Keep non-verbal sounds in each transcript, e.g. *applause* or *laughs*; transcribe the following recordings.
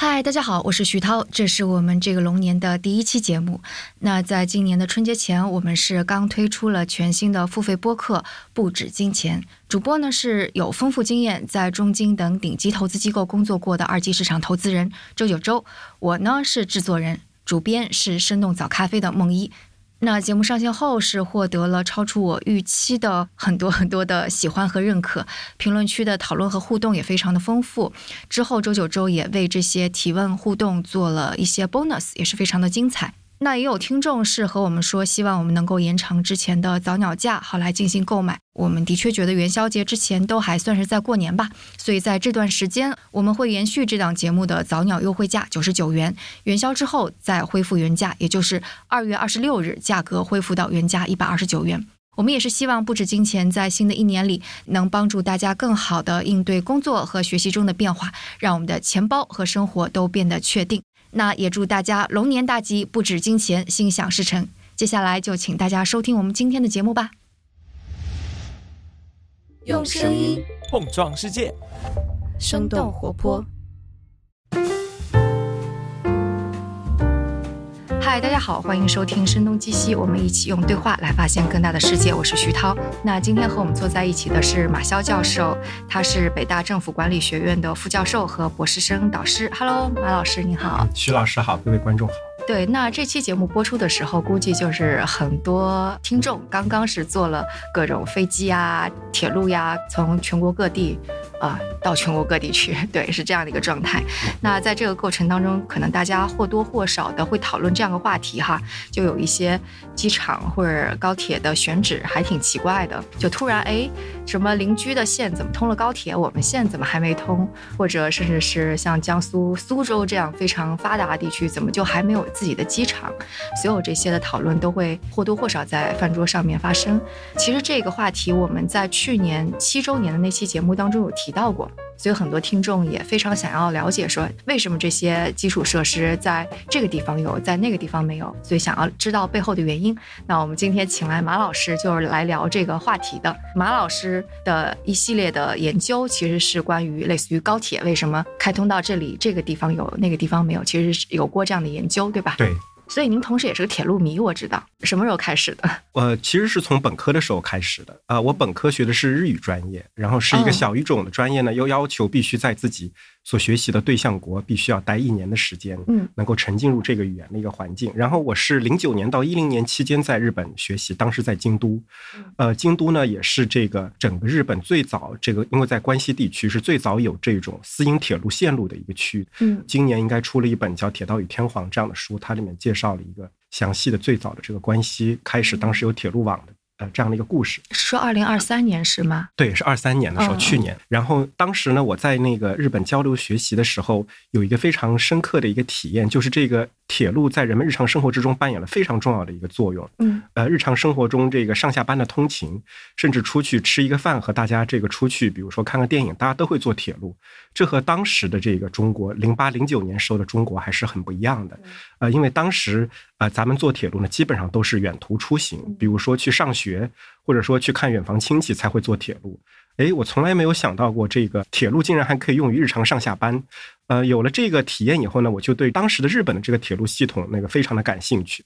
嗨，大家好，我是徐涛，这是我们这个龙年的第一期节目。那在今年的春节前，我们是刚推出了全新的付费播客《不止金钱》，主播呢是有丰富经验，在中金等顶级投资机构工作过的二级市场投资人周九周，我呢是制作人，主编是生动早咖啡的梦一。那节目上线后是获得了超出我预期的很多很多的喜欢和认可，评论区的讨论和互动也非常的丰富。之后周九周也为这些提问互动做了一些 bonus，也是非常的精彩。那也有听众是和我们说，希望我们能够延长之前的早鸟价，好来进行购买。我们的确觉得元宵节之前都还算是在过年吧，所以在这段时间我们会延续这档节目的早鸟优惠价九十九元，元宵之后再恢复原价，也就是二月二十六日价格恢复到原价一百二十九元。我们也是希望不止金钱在新的一年里能帮助大家更好的应对工作和学习中的变化，让我们的钱包和生活都变得确定。那也祝大家龙年大吉，不止金钱，心想事成。接下来就请大家收听我们今天的节目吧。用声音碰撞世界，生动活泼。嗨，大家好，欢迎收听《声东击西》，我们一起用对话来发现更大的世界。我是徐涛。那今天和我们坐在一起的是马潇教授，他是北大政府管理学院的副教授和博士生导师。Hello，马老师，你好。徐老师好，各位观众好。对，那这期节目播出的时候，估计就是很多听众刚刚是坐了各种飞机啊、铁路呀，从全国各地。啊，到全国各地去，对，是这样的一个状态。那在这个过程当中，可能大家或多或少的会讨论这样的话题哈，就有一些机场或者高铁的选址还挺奇怪的，就突然哎，什么邻居的线怎么通了高铁，我们线怎么还没通？或者甚至是像江苏苏州这样非常发达的地区，怎么就还没有自己的机场？所有这些的讨论都会或多或少在饭桌上面发生。其实这个话题我们在去年七周年的那期节目当中有提。到过，所以很多听众也非常想要了解，说为什么这些基础设施在这个地方有，在那个地方没有，所以想要知道背后的原因。那我们今天请来马老师，就是来聊这个话题的。马老师的一系列的研究，其实是关于类似于高铁为什么开通到这里，这个地方有，那个地方没有，其实是有过这样的研究，对吧？对。所以您同时也是个铁路迷，我知道。什么时候开始的？*laughs* 呃，其实是从本科的时候开始的。啊，我本科学的是日语专业，然后是一个小语种的专业呢，又要求必须在自己。所学习的对象国必须要待一年的时间，嗯，能够沉浸入这个语言的一个环境。然后我是零九年到一零年期间在日本学习，当时在京都，呃，京都呢也是这个整个日本最早这个，因为在关西地区是最早有这种私营铁路线路的一个区。嗯，今年应该出了一本叫《铁道与天皇》这样的书，它里面介绍了一个详细的最早的这个关西开始当时有铁路网的。呃，这样的一个故事，说二零二三年是吗？对，是二三年的时候，去年。然后当时呢，我在那个日本交流学习的时候，有一个非常深刻的一个体验，就是这个。铁路在人们日常生活之中扮演了非常重要的一个作用。嗯，呃，日常生活中这个上下班的通勤，甚至出去吃一个饭和大家这个出去，比如说看个电影，大家都会坐铁路。这和当时的这个中国零八零九年时候的中国还是很不一样的。呃，因为当时呃咱们坐铁路呢，基本上都是远途出行，比如说去上学，或者说去看远房亲戚才会坐铁路。哎，我从来没有想到过这个铁路竟然还可以用于日常上下班。呃，有了这个体验以后呢，我就对当时的日本的这个铁路系统那个非常的感兴趣。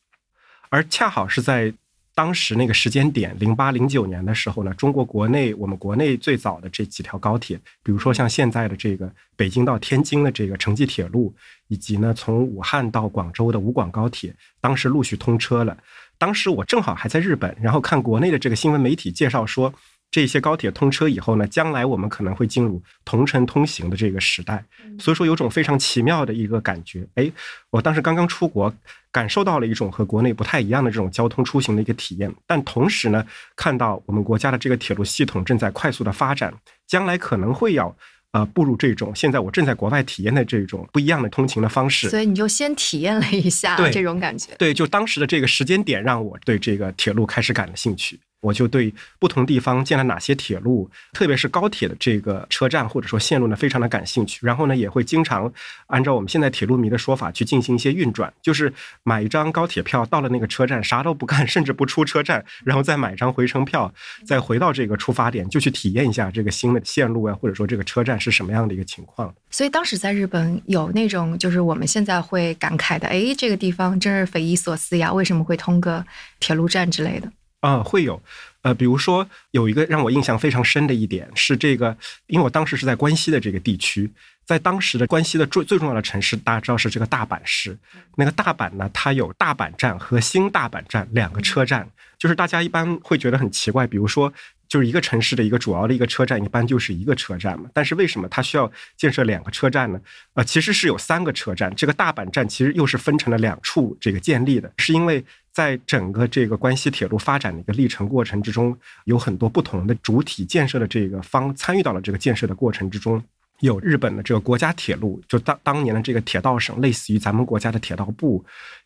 而恰好是在当时那个时间点，零八零九年的时候呢，中国国内我们国内最早的这几条高铁，比如说像现在的这个北京到天津的这个城际铁路，以及呢从武汉到广州的武广高铁，当时陆续通车了。当时我正好还在日本，然后看国内的这个新闻媒体介绍说。这些高铁通车以后呢，将来我们可能会进入同城通行的这个时代，所以说有种非常奇妙的一个感觉。哎，我当时刚刚出国，感受到了一种和国内不太一样的这种交通出行的一个体验，但同时呢，看到我们国家的这个铁路系统正在快速的发展，将来可能会要呃步入这种现在我正在国外体验的这种不一样的通勤的方式。所以你就先体验了一下这种感觉。对，就当时的这个时间点让我对这个铁路开始感了兴趣。我就对不同地方建了哪些铁路，特别是高铁的这个车站或者说线路呢，非常的感兴趣。然后呢，也会经常按照我们现在铁路迷的说法去进行一些运转，就是买一张高铁票到了那个车站，啥都不干，*laughs* 甚至不出车站，然后再买一张回程票，再回到这个出发点，就去体验一下这个新的线路啊，或者说这个车站是什么样的一个情况。所以当时在日本有那种就是我们现在会感慨的，哎，这个地方真是匪夷所思呀，为什么会通个铁路站之类的？啊，会有，呃，比如说有一个让我印象非常深的一点是这个，因为我当时是在关西的这个地区，在当时的关西的最最重要的城市，大家知道是这个大阪市。那个大阪呢，它有大阪站和新大阪站两个车站，就是大家一般会觉得很奇怪，比如说。就是一个城市的一个主要的一个车站，一般就是一个车站嘛。但是为什么它需要建设两个车站呢？呃，其实是有三个车站。这个大阪站其实又是分成了两处这个建立的，是因为在整个这个关西铁路发展的一个历程过程之中，有很多不同的主体建设的这个方参与到了这个建设的过程之中。有日本的这个国家铁路，就当当年的这个铁道省，类似于咱们国家的铁道部。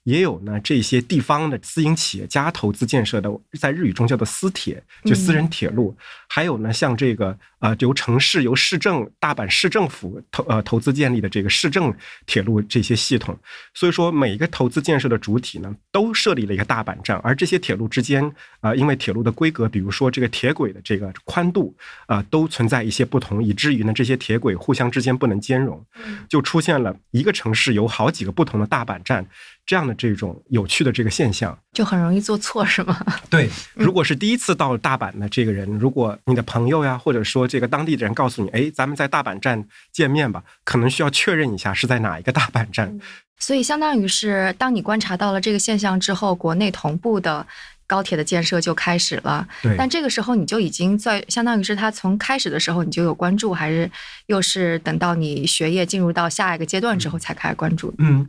也有呢，这些地方的私营企业家投资建设的，在日语中叫做私铁，就私人铁路。还有呢，像这个呃，由城市由市政大阪市政府投呃投资建立的这个市政铁路这些系统。所以说，每一个投资建设的主体呢，都设立了一个大阪站，而这些铁路之间啊，因为铁路的规格，比如说这个铁轨的这个宽度啊，都存在一些不同，以至于呢，这些铁轨互相之间不能兼容，就出现了一个城市有好几个不同的大阪站。这样的这种有趣的这个现象，就很容易做错，是吗？*laughs* 对，如果是第一次到大阪的这个人，如果你的朋友呀，或者说这个当地的人告诉你，哎，咱们在大阪站见面吧，可能需要确认一下是在哪一个大阪站。所以，相当于是当你观察到了这个现象之后，国内同步的高铁的建设就开始了。对。但这个时候，你就已经在相当于是他从开始的时候你就有关注，还是又是等到你学业进入到下一个阶段之后才开始关注？嗯。嗯，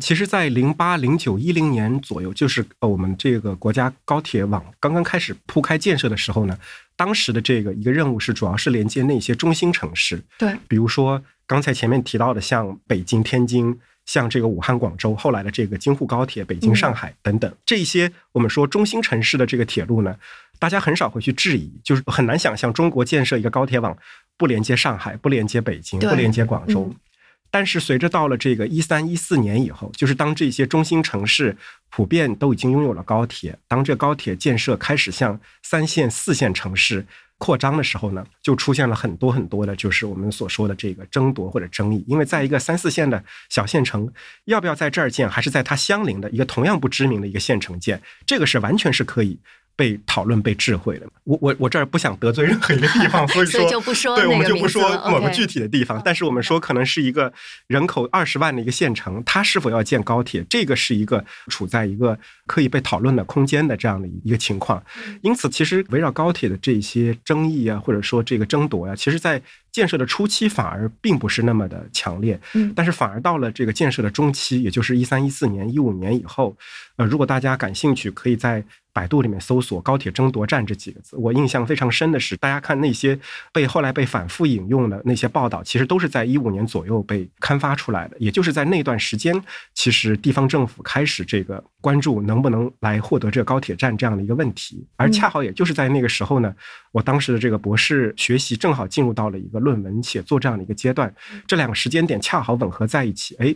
其实，在零八、零九、一零年左右，就是呃，我们这个国家高铁网刚刚开始铺开建设的时候呢，当时的这个一个任务是，主要是连接那些中心城市，对，比如说刚才前面提到的，像北京、天津，像这个武汉、广州，后来的这个京沪高铁，北京、上海等等，这些我们说中心城市的这个铁路呢，大家很少会去质疑，就是很难想象中国建设一个高铁网不连接上海，不连接北京，不连接广州。但是随着到了这个一三一四年以后，就是当这些中心城市普遍都已经拥有了高铁，当这高铁建设开始向三线、四线城市扩张的时候呢，就出现了很多很多的，就是我们所说的这个争夺或者争议。因为在一个三四线的小县城，要不要在这儿建，还是在它相邻的一个同样不知名的一个县城建，这个是完全是可以。被讨论、被智慧了。我我我这儿不想得罪任何一个地方，*laughs* 所以说，对，我们就不说某个具体的地方。但是我们说，可能是一个人口二十万的一个县城，它是否要建高铁，这个是一个处在一个可以被讨论的空间的这样的一个情况。因此，其实围绕高铁的这些争议啊，或者说这个争夺呀，其实在建设的初期反而并不是那么的强烈。嗯，但是反而到了这个建设的中期，也就是一三一四年、一五年以后，呃，如果大家感兴趣，可以在。百度里面搜索“高铁争夺战”这几个字，我印象非常深的是，大家看那些被后来被反复引用的那些报道，其实都是在一五年左右被刊发出来的。也就是在那段时间，其实地方政府开始这个关注能不能来获得这个高铁站这样的一个问题。而恰好也就是在那个时候呢，我当时的这个博士学习正好进入到了一个论文写作这样的一个阶段，这两个时间点恰好吻合在一起，哎。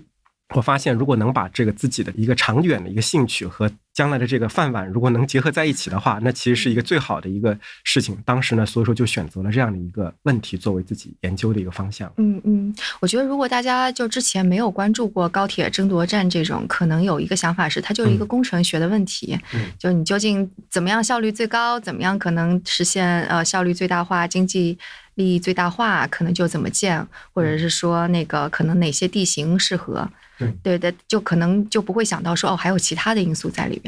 我发现，如果能把这个自己的一个长远的一个兴趣和将来的这个饭碗，如果能结合在一起的话，那其实是一个最好的一个事情。当时呢，所以说就选择了这样的一个问题作为自己研究的一个方向。嗯嗯，我觉得如果大家就之前没有关注过高铁争夺战这种，可能有一个想法是，它就是一个工程学的问题。嗯，就你究竟怎么样效率最高，怎么样可能实现呃效率最大化、经济利益最大化，可能就怎么建，或者是说那个可能哪些地形适合。对对就可能就不会想到说哦，还有其他的因素在里边。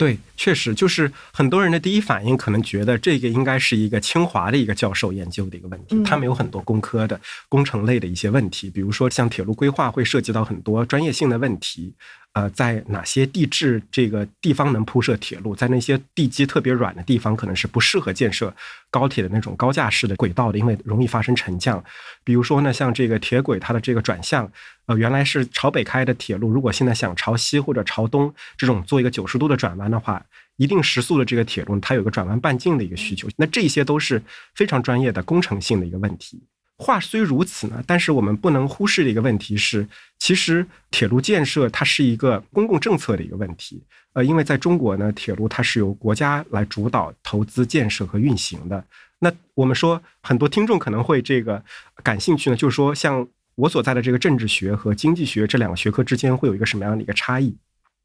对，确实就是很多人的第一反应可能觉得这个应该是一个清华的一个教授研究的一个问题。他们有很多工科的工程类的一些问题，比如说像铁路规划会涉及到很多专业性的问题。呃，在哪些地质这个地方能铺设铁路，在那些地基特别软的地方，可能是不适合建设高铁的那种高架式的轨道的，因为容易发生沉降。比如说呢，像这个铁轨它的这个转向，呃，原来是朝北开的铁路，如果现在想朝西或者朝东这种做一个九十度的转弯的话，一定时速的这个铁路它有个转弯半径的一个需求，那这些都是非常专业的工程性的一个问题。话虽如此呢，但是我们不能忽视的一个问题是，其实铁路建设它是一个公共政策的一个问题。呃，因为在中国呢，铁路它是由国家来主导投资建设和运行的。那我们说，很多听众可能会这个感兴趣呢，就是说，像我所在的这个政治学和经济学这两个学科之间会有一个什么样的一个差异？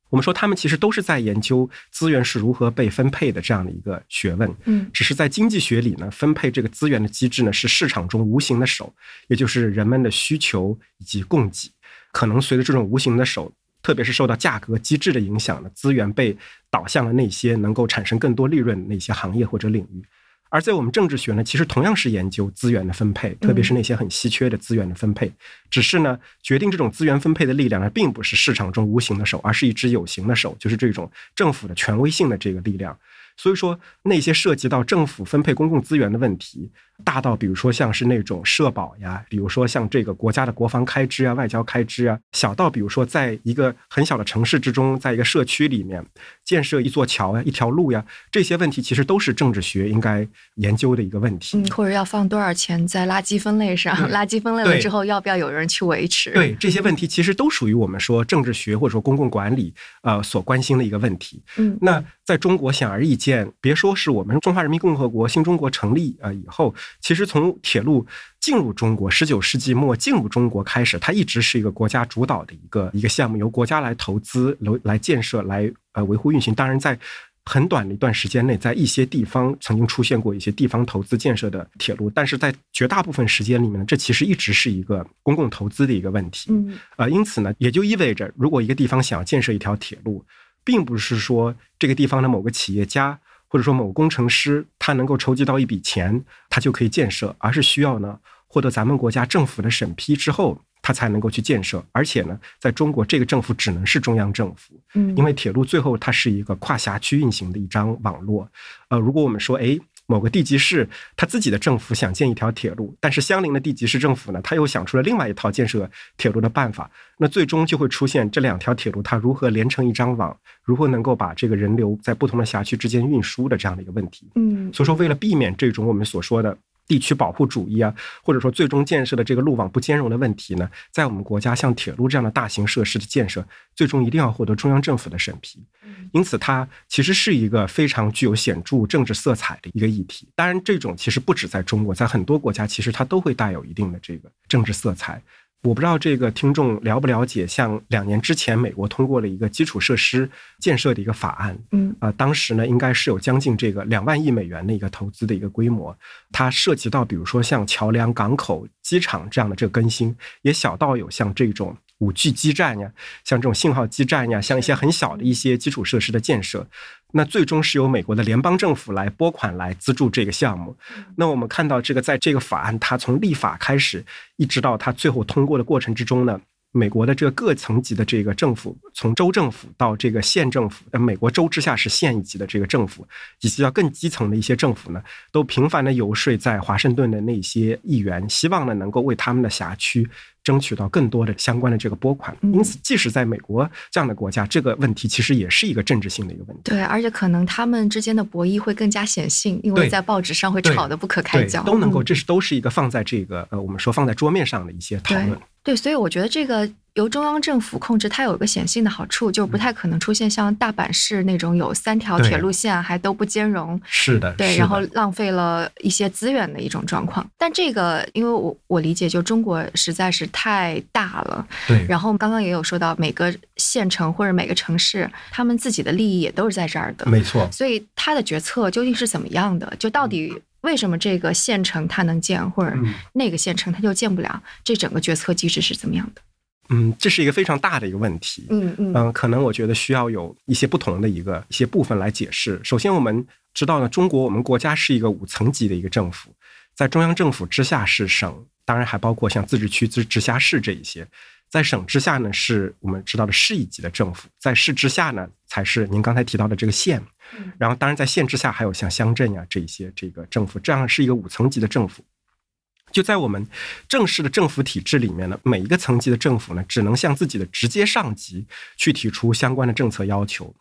我们说，他们其实都是在研究资源是如何被分配的这样的一个学问。嗯，只是在经济学里呢，分配这个资源的机制呢是市场中无形的手，也就是人们的需求以及供给。可能随着这种无形的手，特别是受到价格机制的影响呢，资源被导向了那些能够产生更多利润的那些行业或者领域。而在我们政治学呢，其实同样是研究资源的分配，特别是那些很稀缺的资源的分配。只是呢，决定这种资源分配的力量呢，并不是市场中无形的手，而是一只有形的手，就是这种政府的权威性的这个力量。所以说，那些涉及到政府分配公共资源的问题，大到比如说像是那种社保呀，比如说像这个国家的国防开支啊、外交开支啊，小到比如说在一个很小的城市之中，在一个社区里面建设一座桥呀、一条路呀，这些问题其实都是政治学应该研究的一个问题。嗯，或者要放多少钱在垃圾分类上？垃圾分类了之后，要不要有人去维持？对，这些问题其实都属于我们说政治学或者说公共管理呃所关心的一个问题。嗯，那在中国显而易见。别说是我们中华人民共和国新中国成立啊以后，其实从铁路进入中国，十九世纪末进入中国开始，它一直是一个国家主导的一个一个项目，由国家来投资、来来建设、来呃维护运行。当然，在很短的一段时间内，在一些地方曾经出现过一些地方投资建设的铁路，但是在绝大部分时间里面呢，这其实一直是一个公共投资的一个问题。嗯，呃，因此呢，也就意味着，如果一个地方想要建设一条铁路，并不是说这个地方的某个企业家。或者说某工程师他能够筹集到一笔钱，他就可以建设，而是需要呢获得咱们国家政府的审批之后，他才能够去建设。而且呢，在中国这个政府只能是中央政府，嗯，因为铁路最后它是一个跨辖区运行的一张网络。呃，如果我们说，哎。某个地级市，他自己的政府想建一条铁路，但是相邻的地级市政府呢，他又想出了另外一套建设铁路的办法，那最终就会出现这两条铁路它如何连成一张网，如何能够把这个人流在不同的辖区之间运输的这样的一个问题。嗯，所以说为了避免这种我们所说的。地区保护主义啊，或者说最终建设的这个路网不兼容的问题呢，在我们国家像铁路这样的大型设施的建设，最终一定要获得中央政府的审批。因此，它其实是一个非常具有显著政治色彩的一个议题。当然，这种其实不止在中国，在很多国家其实它都会带有一定的这个政治色彩。我不知道这个听众了不了解，像两年之前美国通过了一个基础设施建设的一个法案，嗯，啊，当时呢应该是有将近这个两万亿美元的一个投资的一个规模，它涉及到比如说像桥梁、港口、机场这样的这个更新，也小到有像这种。五 G 基站呀，像这种信号基站呀，像一些很小的一些基础设施的建设，那最终是由美国的联邦政府来拨款来资助这个项目。那我们看到这个，在这个法案它从立法开始，一直到它最后通过的过程之中呢。美国的这个各层级的这个政府，从州政府到这个县政府，呃，美国州之下是县一级的这个政府，以及到更基层的一些政府呢，都频繁的游说在华盛顿的那些议员，希望呢能够为他们的辖区争取到更多的相关的这个拨款。因此，即使在美国这样的国家，这个问题其实也是一个政治性的一个问题。对，而且可能他们之间的博弈会更加显性，因为在报纸上会吵得不可开交。都能够，这是都是一个放在这个呃，我们说放在桌面上的一些讨论。对，所以我觉得这个由中央政府控制，它有一个显性的好处，就不太可能出现像大阪市那种有三条铁路线还都不兼容。是的，对，然后浪费了一些资源的一种状况。但这个，因为我我理解，就中国实在是太大了。对。然后刚刚也有说到，每个县城或者每个城市，他们自己的利益也都是在这儿的。没错。所以他的决策究竟是怎么样的？就到底。为什么这个县城它能建，或者那个县城它就建不了？这整个决策机制是怎么样的？嗯，这是一个非常大的一个问题。嗯嗯嗯，可能我觉得需要有一些不同的一个一些部分来解释。首先，我们知道呢，中国我们国家是一个五层级的一个政府，在中央政府之下是省，当然还包括像自治区、自直辖市这一些。在省之下呢，是我们知道的市一级的政府；在市之下呢，才是您刚才提到的这个县。然后，当然在县之下还有像乡镇呀这些这个政府，这样是一个五层级的政府。就在我们正式的政府体制里面呢，每一个层级的政府呢，只能向自己的直接上级去提出相关的政策要求。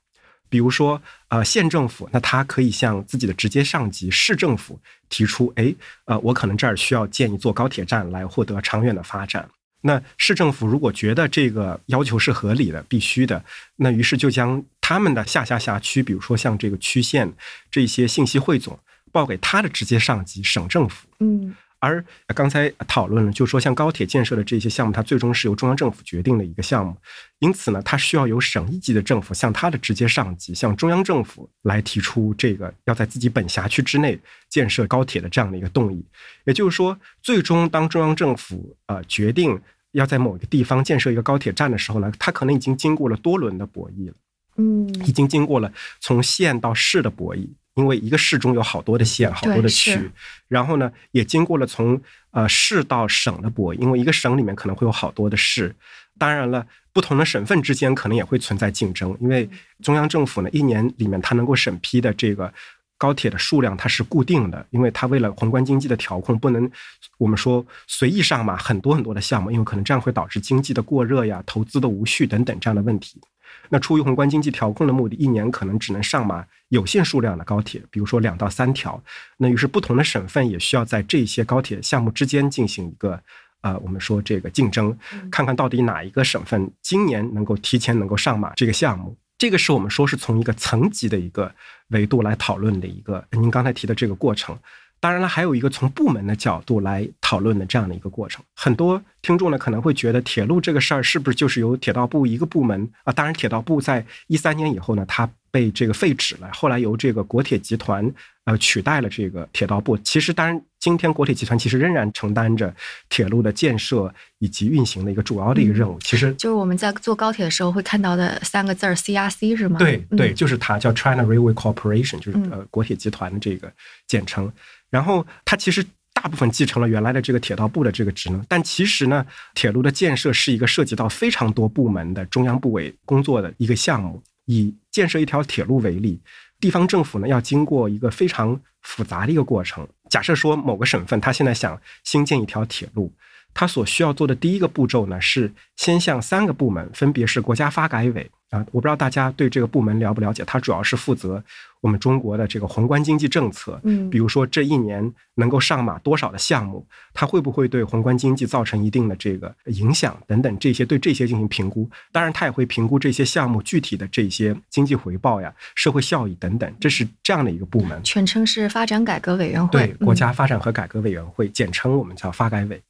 比如说，呃，县政府，那他可以向自己的直接上级市政府提出，哎，呃，我可能这儿需要建一座高铁站来获得长远的发展。那市政府如果觉得这个要求是合理的、必须的，那于是就将他们的下辖辖区，比如说像这个区县这些信息汇总，报给他的直接上级省政府。嗯。而刚才讨论了，就是说像高铁建设的这些项目，它最终是由中央政府决定的一个项目，因此呢，它需要由省一级的政府向它的直接上级，向中央政府来提出这个要在自己本辖区之内建设高铁的这样的一个动议。也就是说，最终当中央政府呃决定要在某一个地方建设一个高铁站的时候呢，它可能已经经过了多轮的博弈了，嗯，已经经过了从县到市的博弈。因为一个市中有好多的县，好多的区，然后呢，也经过了从呃市到省的博弈。因为一个省里面可能会有好多的市，当然了，不同的省份之间可能也会存在竞争。因为中央政府呢，一年里面它能够审批的这个高铁的数量它是固定的，因为它为了宏观经济的调控，不能我们说随意上马很多很多的项目，因为可能这样会导致经济的过热呀、投资的无序等等这样的问题。那出于宏观经济调控的目的，一年可能只能上马有限数量的高铁，比如说两到三条。那于是不同的省份也需要在这些高铁项目之间进行一个，呃，我们说这个竞争，看看到底哪一个省份今年能够提前能够上马这个项目。这个是我们说是从一个层级的一个维度来讨论的一个您刚才提的这个过程。当然了，还有一个从部门的角度来讨论的这样的一个过程。很多听众呢可能会觉得，铁路这个事儿是不是就是由铁道部一个部门啊？当然，铁道部在一三年以后呢，它被这个废止了，后来由这个国铁集团呃取代了这个铁道部。其实，当然，今天国铁集团其实仍然承担着铁路的建设以及运行的一个主要的一个任务。其实就是我们在坐高铁的时候会看到的三个字儿 CRC 是吗？对对，就是它叫 China Railway Corporation，就是呃国铁集团的这个简称。然后它其实大部分继承了原来的这个铁道部的这个职能，但其实呢，铁路的建设是一个涉及到非常多部门的中央部委工作的一个项目。以建设一条铁路为例，地方政府呢要经过一个非常复杂的一个过程。假设说某个省份他现在想新建一条铁路。他所需要做的第一个步骤呢，是先向三个部门，分别是国家发改委啊，我不知道大家对这个部门了不了解，它主要是负责我们中国的这个宏观经济政策，嗯，比如说这一年能够上马多少的项目，它会不会对宏观经济造成一定的这个影响等等，这些对这些进行评估。当然，它也会评估这些项目具体的这些经济回报呀、社会效益等等，这是这样的一个部门，全称是发展改革委员会，对，国家发展和改革委员会，简称我们叫发改委。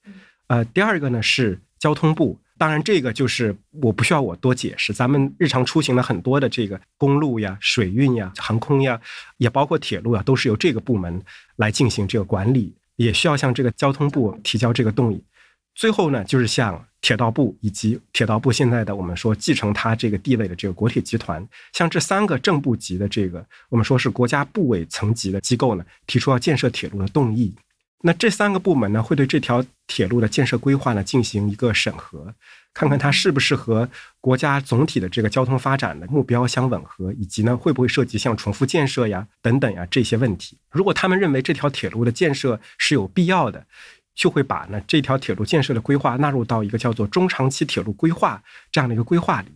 呃，第二个呢是交通部，当然这个就是我不需要我多解释，咱们日常出行的很多的这个公路呀、水运呀、航空呀，也包括铁路啊，都是由这个部门来进行这个管理，也需要向这个交通部提交这个动议。最后呢，就是向铁道部以及铁道部现在的我们说继承它这个地位的这个国铁集团，像这三个正部级的这个我们说是国家部委层级的机构呢，提出要建设铁路的动议。那这三个部门呢，会对这条铁路的建设规划呢进行一个审核，看看它是不是和国家总体的这个交通发展的目标相吻合，以及呢会不会涉及像重复建设呀等等呀这些问题。如果他们认为这条铁路的建设是有必要的，就会把呢这条铁路建设的规划纳入到一个叫做中长期铁路规划这样的一个规划里。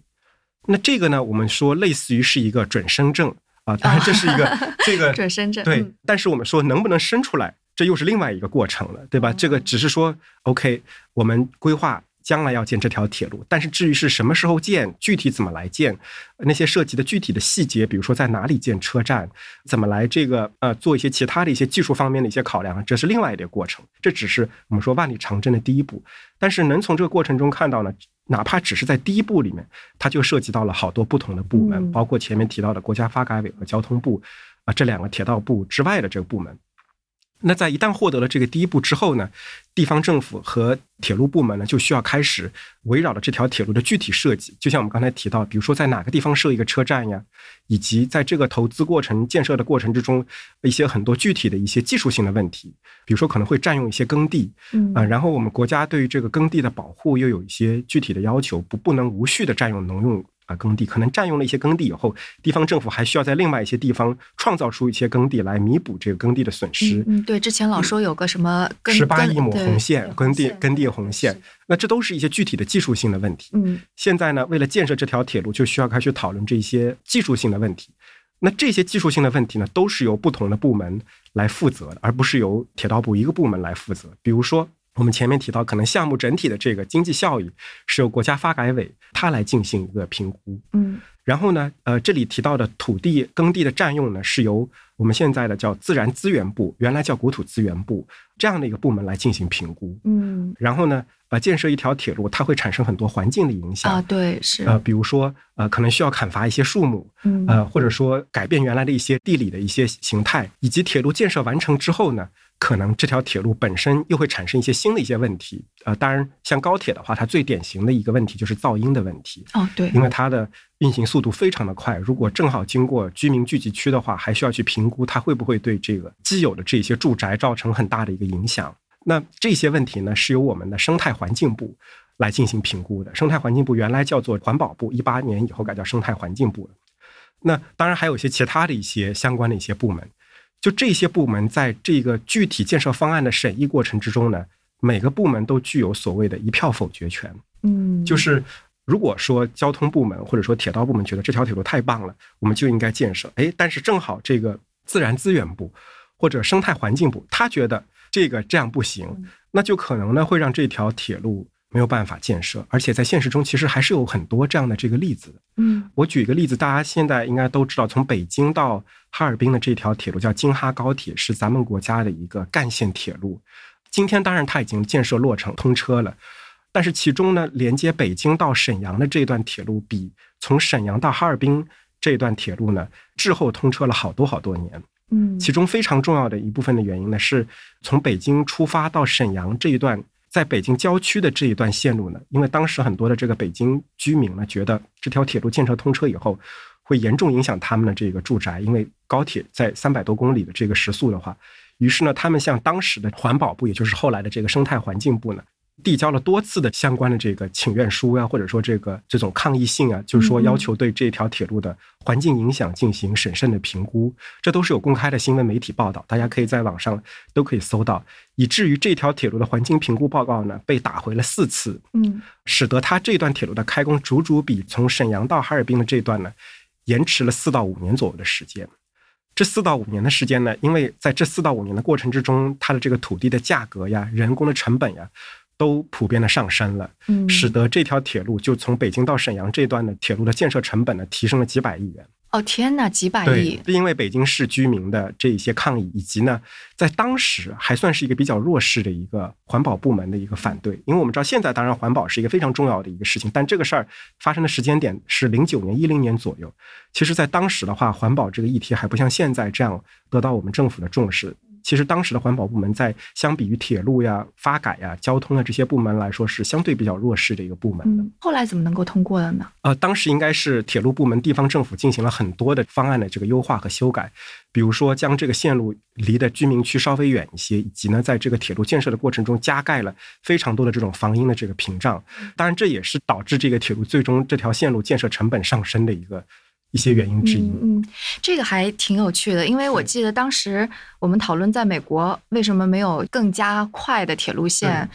那这个呢，我们说类似于是一个准生证啊，当然这是一个 *laughs* 这个准生证对，但是我们说能不能生出来？这又是另外一个过程了，对吧？这个只是说，OK，我们规划将来要建这条铁路，但是至于是什么时候建，具体怎么来建，那些涉及的具体的细节，比如说在哪里建车站，怎么来这个呃做一些其他的一些技术方面的一些考量，这是另外一个过程。这只是我们说万里长征的第一步，但是能从这个过程中看到呢，哪怕只是在第一步里面，它就涉及到了好多不同的部门，包括前面提到的国家发改委和交通部啊这两个铁道部之外的这个部门。那在一旦获得了这个第一步之后呢，地方政府和铁路部门呢就需要开始围绕着这条铁路的具体设计，就像我们刚才提到，比如说在哪个地方设一个车站呀，以及在这个投资过程、建设的过程之中，一些很多具体的一些技术性的问题，比如说可能会占用一些耕地，嗯啊，然后我们国家对于这个耕地的保护又有一些具体的要求，不不能无序的占用农用。啊，耕地可能占用了一些耕地以后，地方政府还需要在另外一些地方创造出一些耕地来弥补这个耕地的损失。嗯，对，之前老说有个什么十八亿亩红线，耕地耕地红线，那这都是一些具体的技术性的问题。嗯，现在呢，为了建设这条铁路，就需要开始讨论这些技术性的问题。那这些技术性的问题呢，都是由不同的部门来负责的，而不是由铁道部一个部门来负责。比如说。我们前面提到，可能项目整体的这个经济效益是由国家发改委它来进行一个评估，嗯，然后呢，呃，这里提到的土地耕地的占用呢，是由我们现在的叫自然资源部，原来叫国土资源部这样的一个部门来进行评估，嗯，然后呢，呃，建设一条铁路，它会产生很多环境的影响啊，对，是，呃，比如说，呃，可能需要砍伐一些树木，嗯，呃，或者说改变原来的一些地理的一些形态，以及铁路建设完成之后呢。可能这条铁路本身又会产生一些新的一些问题，呃，当然像高铁的话，它最典型的一个问题就是噪音的问题。哦，对，因为它的运行速度非常的快，如果正好经过居民聚集区的话，还需要去评估它会不会对这个既有的这些住宅造成很大的一个影响。那这些问题呢，是由我们的生态环境部来进行评估的。生态环境部原来叫做环保部，一八年以后改叫生态环境部了那当然还有一些其他的一些相关的一些部门。就这些部门在这个具体建设方案的审议过程之中呢，每个部门都具有所谓的一票否决权。嗯，就是如果说交通部门或者说铁道部门觉得这条铁路太棒了，我们就应该建设。哎，但是正好这个自然资源部或者生态环境部他觉得这个这样不行，那就可能呢会让这条铁路。没有办法建设，而且在现实中其实还是有很多这样的这个例子的。嗯，我举一个例子，大家现在应该都知道，从北京到哈尔滨的这条铁路叫京哈高铁，是咱们国家的一个干线铁路。今天当然它已经建设落成通车了，但是其中呢，连接北京到沈阳的这段铁路，比从沈阳到哈尔滨这段铁路呢滞后通车了好多好多年。嗯，其中非常重要的一部分的原因呢，是从北京出发到沈阳这一段。在北京郊区的这一段线路呢，因为当时很多的这个北京居民呢，觉得这条铁路建设通车以后，会严重影响他们的这个住宅，因为高铁在三百多公里的这个时速的话，于是呢，他们向当时的环保部，也就是后来的这个生态环境部呢。递交了多次的相关的这个请愿书啊，或者说这个这种抗议信啊，就是说要求对这条铁路的环境影响进行审慎的评估，这都是有公开的新闻媒体报道，大家可以在网上都可以搜到。以至于这条铁路的环境评估报告呢被打回了四次，嗯，使得它这段铁路的开工足足比从沈阳到哈尔滨的这段呢延迟了四到五年左右的时间。这四到五年的时间呢，因为在这四到五年的过程之中，它的这个土地的价格呀、人工的成本呀。都普遍的上升了，使得这条铁路就从北京到沈阳这段的铁路的建设成本呢提升了几百亿元。哦天哪，几百亿！因为北京市居民的这一些抗议，以及呢，在当时还算是一个比较弱势的一个环保部门的一个反对。因为我们知道现在当然环保是一个非常重要的一个事情，但这个事儿发生的时间点是零九年、一零年左右。其实，在当时的话，环保这个议题还不像现在这样得到我们政府的重视。其实当时的环保部门在相比于铁路呀、发改呀、交通啊这些部门来说，是相对比较弱势的一个部门的。后来怎么能够通过了呢？呃，当时应该是铁路部门、地方政府进行了很多的方案的这个优化和修改，比如说将这个线路离的居民区稍微远一些，以及呢，在这个铁路建设的过程中加盖了非常多的这种防音的这个屏障。当然，这也是导致这个铁路最终这条线路建设成本上升的一个。一些原因之一，嗯，这个还挺有趣的，因为我记得当时我们讨论在美国为什么没有更加快的铁路线，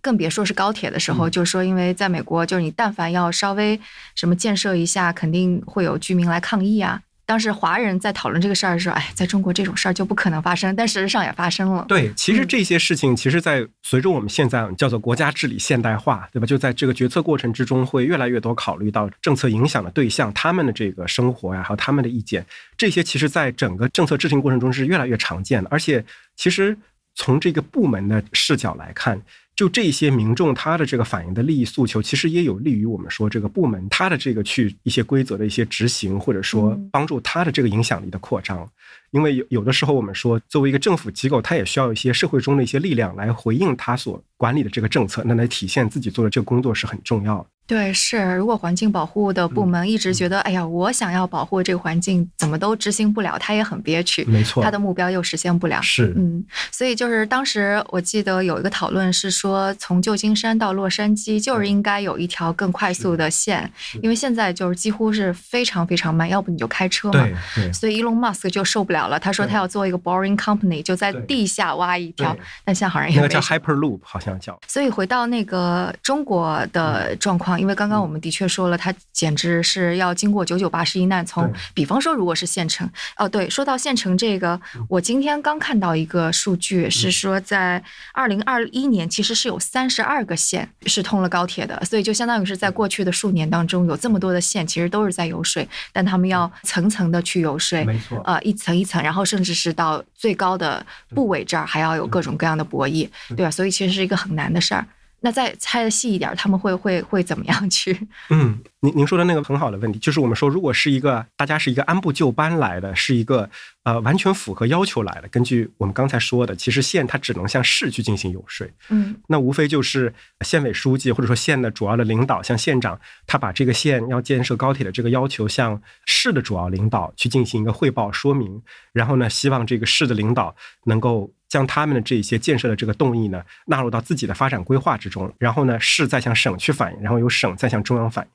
更别说是高铁的时候，就说因为在美国，就是你但凡要稍微什么建设一下，肯定会有居民来抗议啊。当时华人在讨论这个事儿的时候，哎，在中国这种事儿就不可能发生，但事实上也发生了。对，其实这些事情，其实，在随着我们现在叫做国家治理现代化，对吧？就在这个决策过程之中，会越来越多考虑到政策影响的对象，他们的这个生活呀，还有他们的意见，这些其实在整个政策制定过程中是越来越常见的。而且，其实从这个部门的视角来看。就这些民众他的这个反映的利益诉求，其实也有利于我们说这个部门他的这个去一些规则的一些执行，或者说帮助他的这个影响力的扩张。因为有有的时候我们说，作为一个政府机构，它也需要一些社会中的一些力量来回应它所管理的这个政策，那来体现自己做的这个工作是很重要的。对，是如果环境保护的部门一直觉得，哎呀，我想要保护这个环境，怎么都执行不了，他也很憋屈。没错，他的目标又实现不了。是，嗯，所以就是当时我记得有一个讨论是说，从旧金山到洛杉矶就是应该有一条更快速的线，因为现在就是几乎是非常非常慢，要不你就开车嘛。对。所以 Elon Musk 就受不了了，他说他要做一个 boring company，就在地下挖一条。但现在好像也那个叫 Hyperloop，好像叫。所以回到那个中国的状况，因为刚刚我们的确。说了，他简直是要经过九九八十一难。从比方说，如果是县城，哦，对，说到县城这个，我今天刚看到一个数据，是说在二零二一年，其实是有三十二个县是通了高铁的，所以就相当于是在过去的数年当中，有这么多的县其实都是在游说，但他们要层层的去游说，没错，呃，一层一层，然后甚至是到最高的部委这儿，还要有各种各样的博弈，对吧？所以其实是一个很难的事儿。那再猜的细一点，他们会会会怎么样去？*laughs* 嗯，您您说的那个很好的问题，就是我们说，如果是一个大家是一个按部就班来的，是一个呃完全符合要求来的，根据我们刚才说的，其实县它只能向市去进行游说。嗯，那无非就是县委书记或者说县的主要的领导，像县长，他把这个县要建设高铁的这个要求向市的主要领导去进行一个汇报说明，然后呢，希望这个市的领导能够。将他们的这些建设的这个动议呢纳入到自己的发展规划之中，然后呢市再向省去反映，然后由省再向中央反映。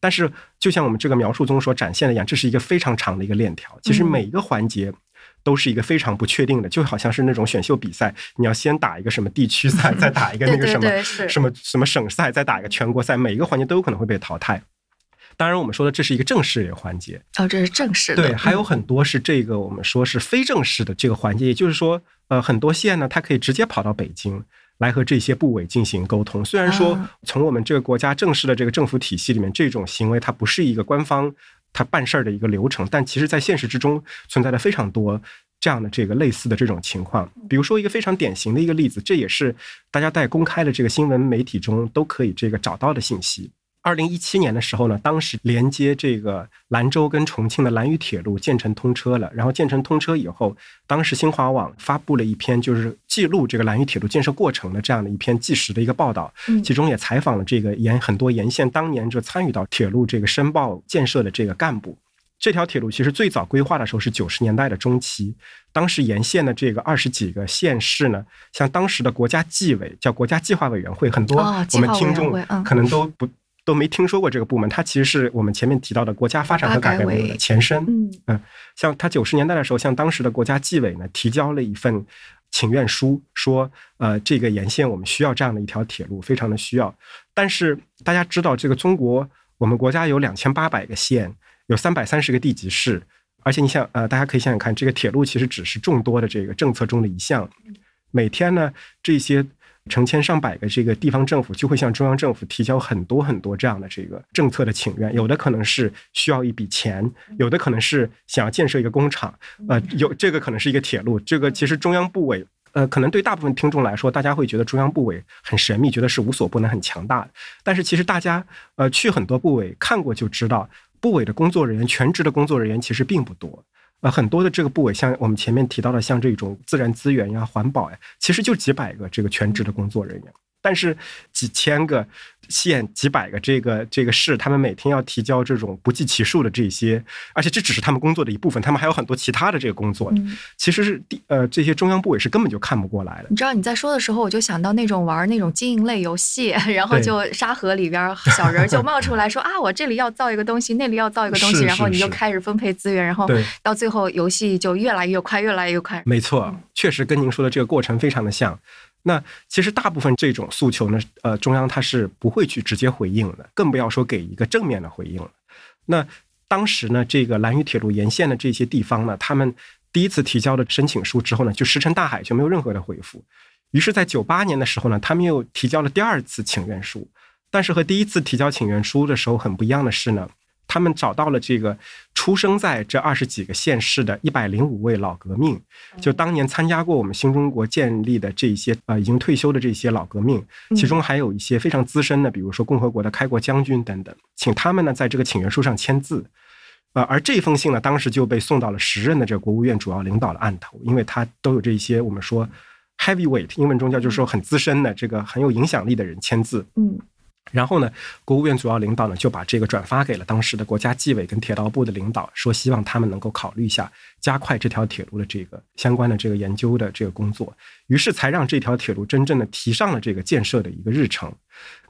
但是就像我们这个描述中所展现的一样，这是一个非常长的一个链条。其实每一个环节都是一个非常不确定的，就好像是那种选秀比赛，你要先打一个什么地区赛，再打一个那个 *laughs* 什么什么什么省赛，再打一个全国赛，每一个环节都有可能会被淘汰。当然，我们说的这是一个正式的环节哦，这是正式的。对，还有很多是这个我们说是非正式的这个环节，也就是说，呃，很多县呢，它可以直接跑到北京来和这些部委进行沟通。虽然说从我们这个国家正式的这个政府体系里面，这种行为它不是一个官方它办事儿的一个流程，但其实在现实之中存在着非常多这样的这个类似的这种情况。比如说一个非常典型的一个例子，这也是大家在公开的这个新闻媒体中都可以这个找到的信息。二零一七年的时候呢，当时连接这个兰州跟重庆的兰渝铁路建成通车了。然后建成通车以后，当时新华网发布了一篇就是记录这个兰渝铁路建设过程的这样的一篇纪实的一个报道，其中也采访了这个沿很多沿线当年就参与到铁路这个申报建设的这个干部。这条铁路其实最早规划的时候是九十年代的中期，当时沿线的这个二十几个县市呢，像当时的国家纪委叫国家计划委员会，很多我们听众可能都不。都没听说过这个部门，它其实是我们前面提到的国家发展和改革委的前身。嗯，像他九十年代的时候，向当时的国家纪委呢提交了一份请愿书，说，呃，这个沿线我们需要这样的一条铁路，非常的需要。但是大家知道，这个中国我们国家有两千八百个县，有三百三十个地级市，而且你想，呃，大家可以想想看，这个铁路其实只是众多的这个政策中的一项，每天呢这些。成千上百个这个地方政府就会向中央政府提交很多很多这样的这个政策的请愿，有的可能是需要一笔钱，有的可能是想要建设一个工厂，呃，有这个可能是一个铁路。这个其实中央部委，呃，可能对大部分听众来说，大家会觉得中央部委很神秘，觉得是无所不能、很强大的。但是其实大家呃去很多部委看过就知道，部委的工作人员，全职的工作人员其实并不多。呃，很多的这个部委，像我们前面提到的，像这种自然资源呀、环保呀，其实就几百个这个全职的工作人员，但是几千个。县几百个这个这个市，他们每天要提交这种不计其数的这些，而且这只是他们工作的一部分，他们还有很多其他的这个工作。其实是地呃这些中央部委是根本就看不过来的。你知道你在说的时候，我就想到那种玩那种经营类游戏，*laughs* 然后就沙盒里边 *laughs* 小人就冒出来说啊，我这里要造一个东西，那里要造一个东西，然后你就开始分配资源，然后到最后游戏就越来越快，越来越快。没错，确实跟您说的这个过程非常的像。那其实大部分这种诉求呢，呃，中央它是不会去直接回应的，更不要说给一个正面的回应了。那当时呢，这个兰渝铁路沿线的这些地方呢，他们第一次提交的申请书之后呢，就石沉大海，就没有任何的回复。于是，在九八年的时候呢，他们又提交了第二次请愿书，但是和第一次提交请愿书的时候很不一样的是呢。他们找到了这个出生在这二十几个县市的一百零五位老革命，就当年参加过我们新中国建立的这些呃已经退休的这些老革命，其中还有一些非常资深的，比如说共和国的开国将军等等，请他们呢在这个请愿书上签字。呃，而这封信呢，当时就被送到了时任的这个国务院主要领导的案头，因为他都有这些我们说 heavyweight，英文中叫就是说很资深的这个很有影响力的人签字。嗯。然后呢，国务院主要领导呢就把这个转发给了当时的国家纪委跟铁道部的领导，说希望他们能够考虑一下加快这条铁路的这个相关的这个研究的这个工作，于是才让这条铁路真正的提上了这个建设的一个日程。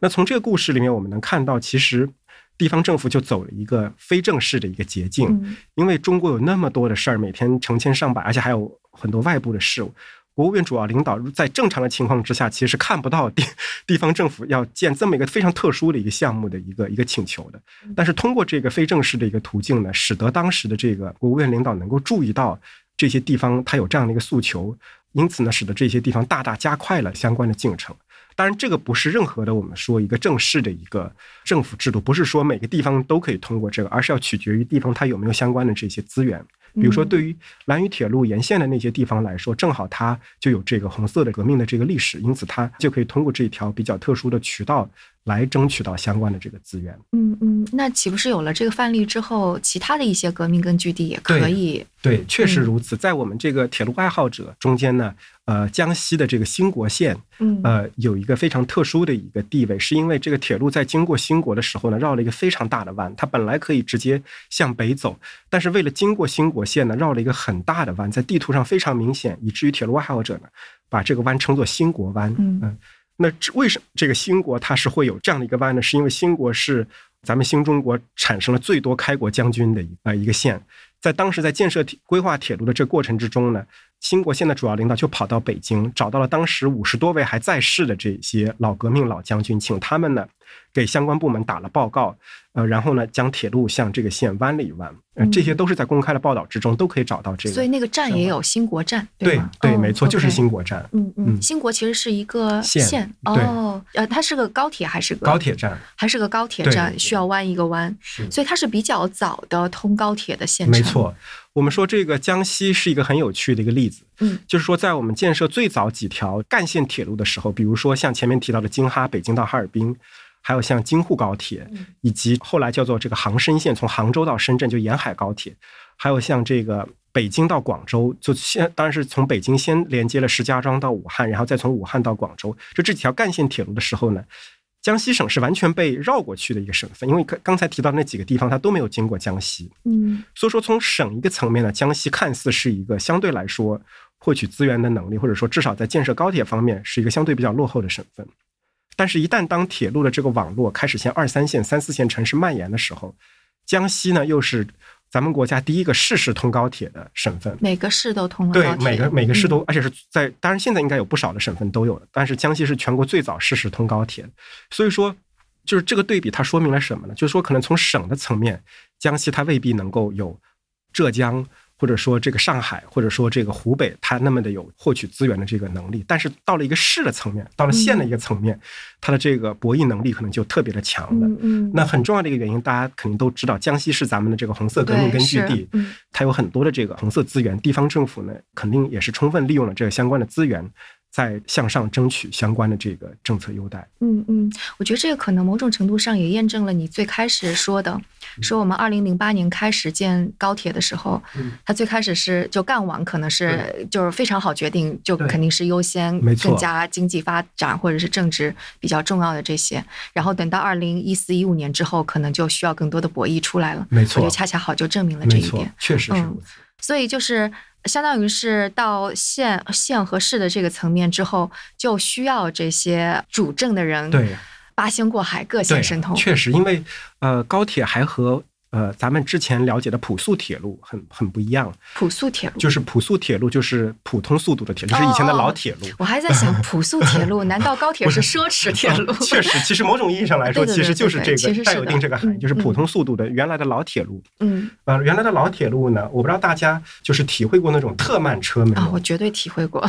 那从这个故事里面，我们能看到，其实地方政府就走了一个非正式的一个捷径，因为中国有那么多的事儿，每天成千上百，而且还有很多外部的事务。国务院主要领导在正常的情况之下，其实是看不到地 *laughs* 地方政府要建这么一个非常特殊的一个项目的一个一个请求的。但是通过这个非正式的一个途径呢，使得当时的这个国务院领导能够注意到这些地方他有这样的一个诉求，因此呢，使得这些地方大大加快了相关的进程。当然，这个不是任何的我们说一个正式的一个政府制度，不是说每个地方都可以通过这个，而是要取决于地方它有没有相关的这些资源。*laughs* 比如说，对于兰屿铁路沿线的那些地方来说，正好它就有这个红色的革命的这个历史，因此它就可以通过这一条比较特殊的渠道。来争取到相关的这个资源。嗯嗯，那岂不是有了这个范例之后，其他的一些革命根据地也可以？对，确实如此。在我们这个铁路爱好者中间呢，呃，江西的这个兴国县，嗯，呃，有一个非常特殊的一个地位，是因为这个铁路在经过兴国的时候呢，绕了一个非常大的弯。它本来可以直接向北走，但是为了经过兴国县呢，绕了一个很大的弯，在地图上非常明显，以至于铁路爱好者呢，把这个弯称作兴国弯。嗯。那为什么这个兴国它是会有这样的一个弯呢？是因为兴国是咱们新中国产生了最多开国将军的一呃一个县，在当时在建设铁规划铁路的这个过程之中呢，兴国县的主要领导就跑到北京，找到了当时五十多位还在世的这些老革命老将军，请他们呢。给相关部门打了报告，呃，然后呢，将铁路向这个线弯了一弯，呃，这些都是在公开的报道之中都可以找到这个。所以那个站也有兴国站，对对，没错，就是兴国站。嗯嗯，兴国其实是一个线哦，呃，它是个高铁还是个高铁站？还是个高铁站，需要弯一个弯，所以它是比较早的通高铁的县。没错，我们说这个江西是一个很有趣的一个例子，嗯，就是说在我们建设最早几条干线铁路的时候，比如说像前面提到的京哈北京到哈尔滨。还有像京沪高铁，以及后来叫做这个杭深线，从杭州到深圳就沿海高铁，还有像这个北京到广州，就先当然是从北京先连接了石家庄到武汉，然后再从武汉到广州，就这几条干线铁路的时候呢，江西省是完全被绕过去的一个省份，因为刚刚才提到那几个地方它都没有经过江西，嗯，所以说从省一个层面呢，江西看似是一个相对来说获取资源的能力，或者说至少在建设高铁方面是一个相对比较落后的省份。但是，一旦当铁路的这个网络开始向二三线、三四线城市蔓延的时候，江西呢又是咱们国家第一个市市通高铁的省份。每个市都通了对，每个每个市都，而且是在当然现在应该有不少的省份都有了，但是江西是全国最早市市通高铁。所以说，就是这个对比，它说明了什么呢？就是说，可能从省的层面，江西它未必能够有浙江。或者说这个上海，或者说这个湖北，它那么的有获取资源的这个能力，但是到了一个市的层面，到了县的一个层面，它的这个博弈能力可能就特别的强了。嗯，那很重要的一个原因，大家肯定都知道，江西是咱们的这个红色革命根据地，它有很多的这个红色资源，地方政府呢肯定也是充分利用了这个相关的资源。在向上争取相关的这个政策优待。嗯嗯，我觉得这个可能某种程度上也验证了你最开始说的，说我们二零零八年开始建高铁的时候，它最开始是就干网可能是就是非常好决定，就肯定是优先更加经济发展或者是政治比较重要的这些。然后等到二零一四一五年之后，可能就需要更多的博弈出来了。没错，我觉得恰恰好就证明了这一点，确实是。所以就是。相当于是到县县和市的这个层面之后，就需要这些主政的人对八仙过海，各显神通。确实，因为呃，高铁还和。呃，咱们之前了解的普速铁路很很不一样。普速铁路就是普速铁路，就是普通速度的铁路，就是以前的老铁路。我还在想，*laughs* 普速铁路 *laughs* 难道高铁是奢侈铁路？*laughs* 确实，其实某种意义上来说，其实就是这个带有一定这个含义，就是普通速度的原来的老铁路。嗯，呃，原来的老铁路呢，我不知道大家就是体会过那种特慢车没有？啊，我绝对体会过。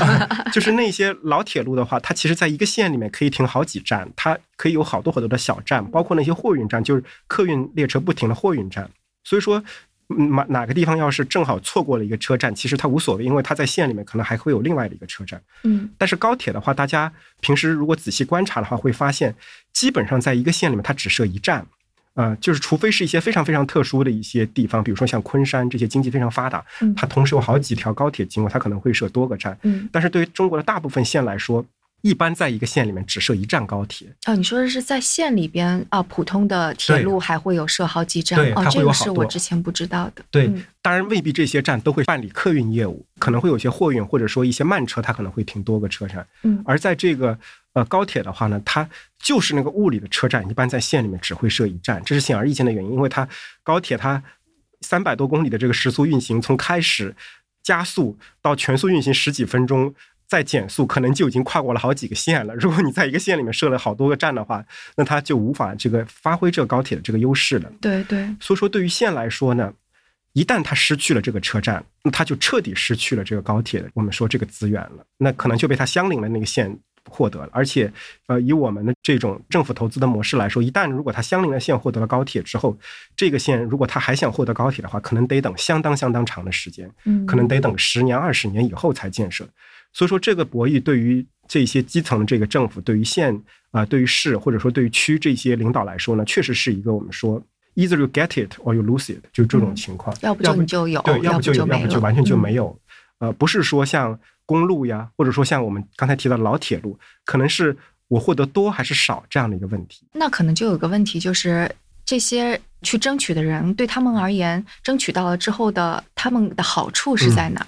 就是那些老铁路的话，它其实在一个线里面可以停好几站，它可以有好多好多的小站，包括那些货运站，就是客运列车不停的货运站。所以说，哪哪个地方要是正好错过了一个车站，其实它无所谓，因为它在县里面可能还会有另外的一个车站。嗯，但是高铁的话，大家平时如果仔细观察的话，会发现基本上在一个县里面它只设一站，呃，就是除非是一些非常非常特殊的一些地方，比如说像昆山这些经济非常发达，它同时有好几条高铁经过，它可能会设多个站。嗯，但是对于中国的大部分县来说，一般在一个县里面只设一站高铁。哦，你说的是在县里边啊，普通的铁路还会有设好几站？对，哦，这个是我之前不知道的。对，当然未必这些站都会办理客运业务，可能会有些货运或者说一些慢车，它可能会停多个车站。嗯，而在这个呃高铁的话呢，它就是那个物理的车站，一般在县里面只会设一站，这是显而易见的原因，因为它高铁它三百多公里的这个时速运行，从开始加速到全速运行十几分钟。再减速，可能就已经跨过了好几个县了。如果你在一个县里面设了好多个站的话，那它就无法这个发挥这个高铁的这个优势了。对对。所以说，对于县来说呢，一旦它失去了这个车站，那它就彻底失去了这个高铁的我们说这个资源了。那可能就被它相邻的那个县获得了。而且，呃，以我们的这种政府投资的模式来说，一旦如果它相邻的县获得了高铁之后，这个县如果它还想获得高铁的话，可能得等相当相当长的时间，嗯，可能得等十年、二十年以后才建设。所以说，这个博弈对于这些基层的这个政府，对于县啊，对于市或者说对于区这些领导来说呢，确实是一个我们说 either you get it or you lose it，就这种情况。要不就你就有，对，要不就有，要不就完全就没有。呃，不是说像公路呀，或者说像我们刚才提到的老铁路，可能是我获得多还是少这样的一个问题。那可能就有个问题，就是这些去争取的人，对他们而言，争取到了之后的他们的好处是在哪？嗯，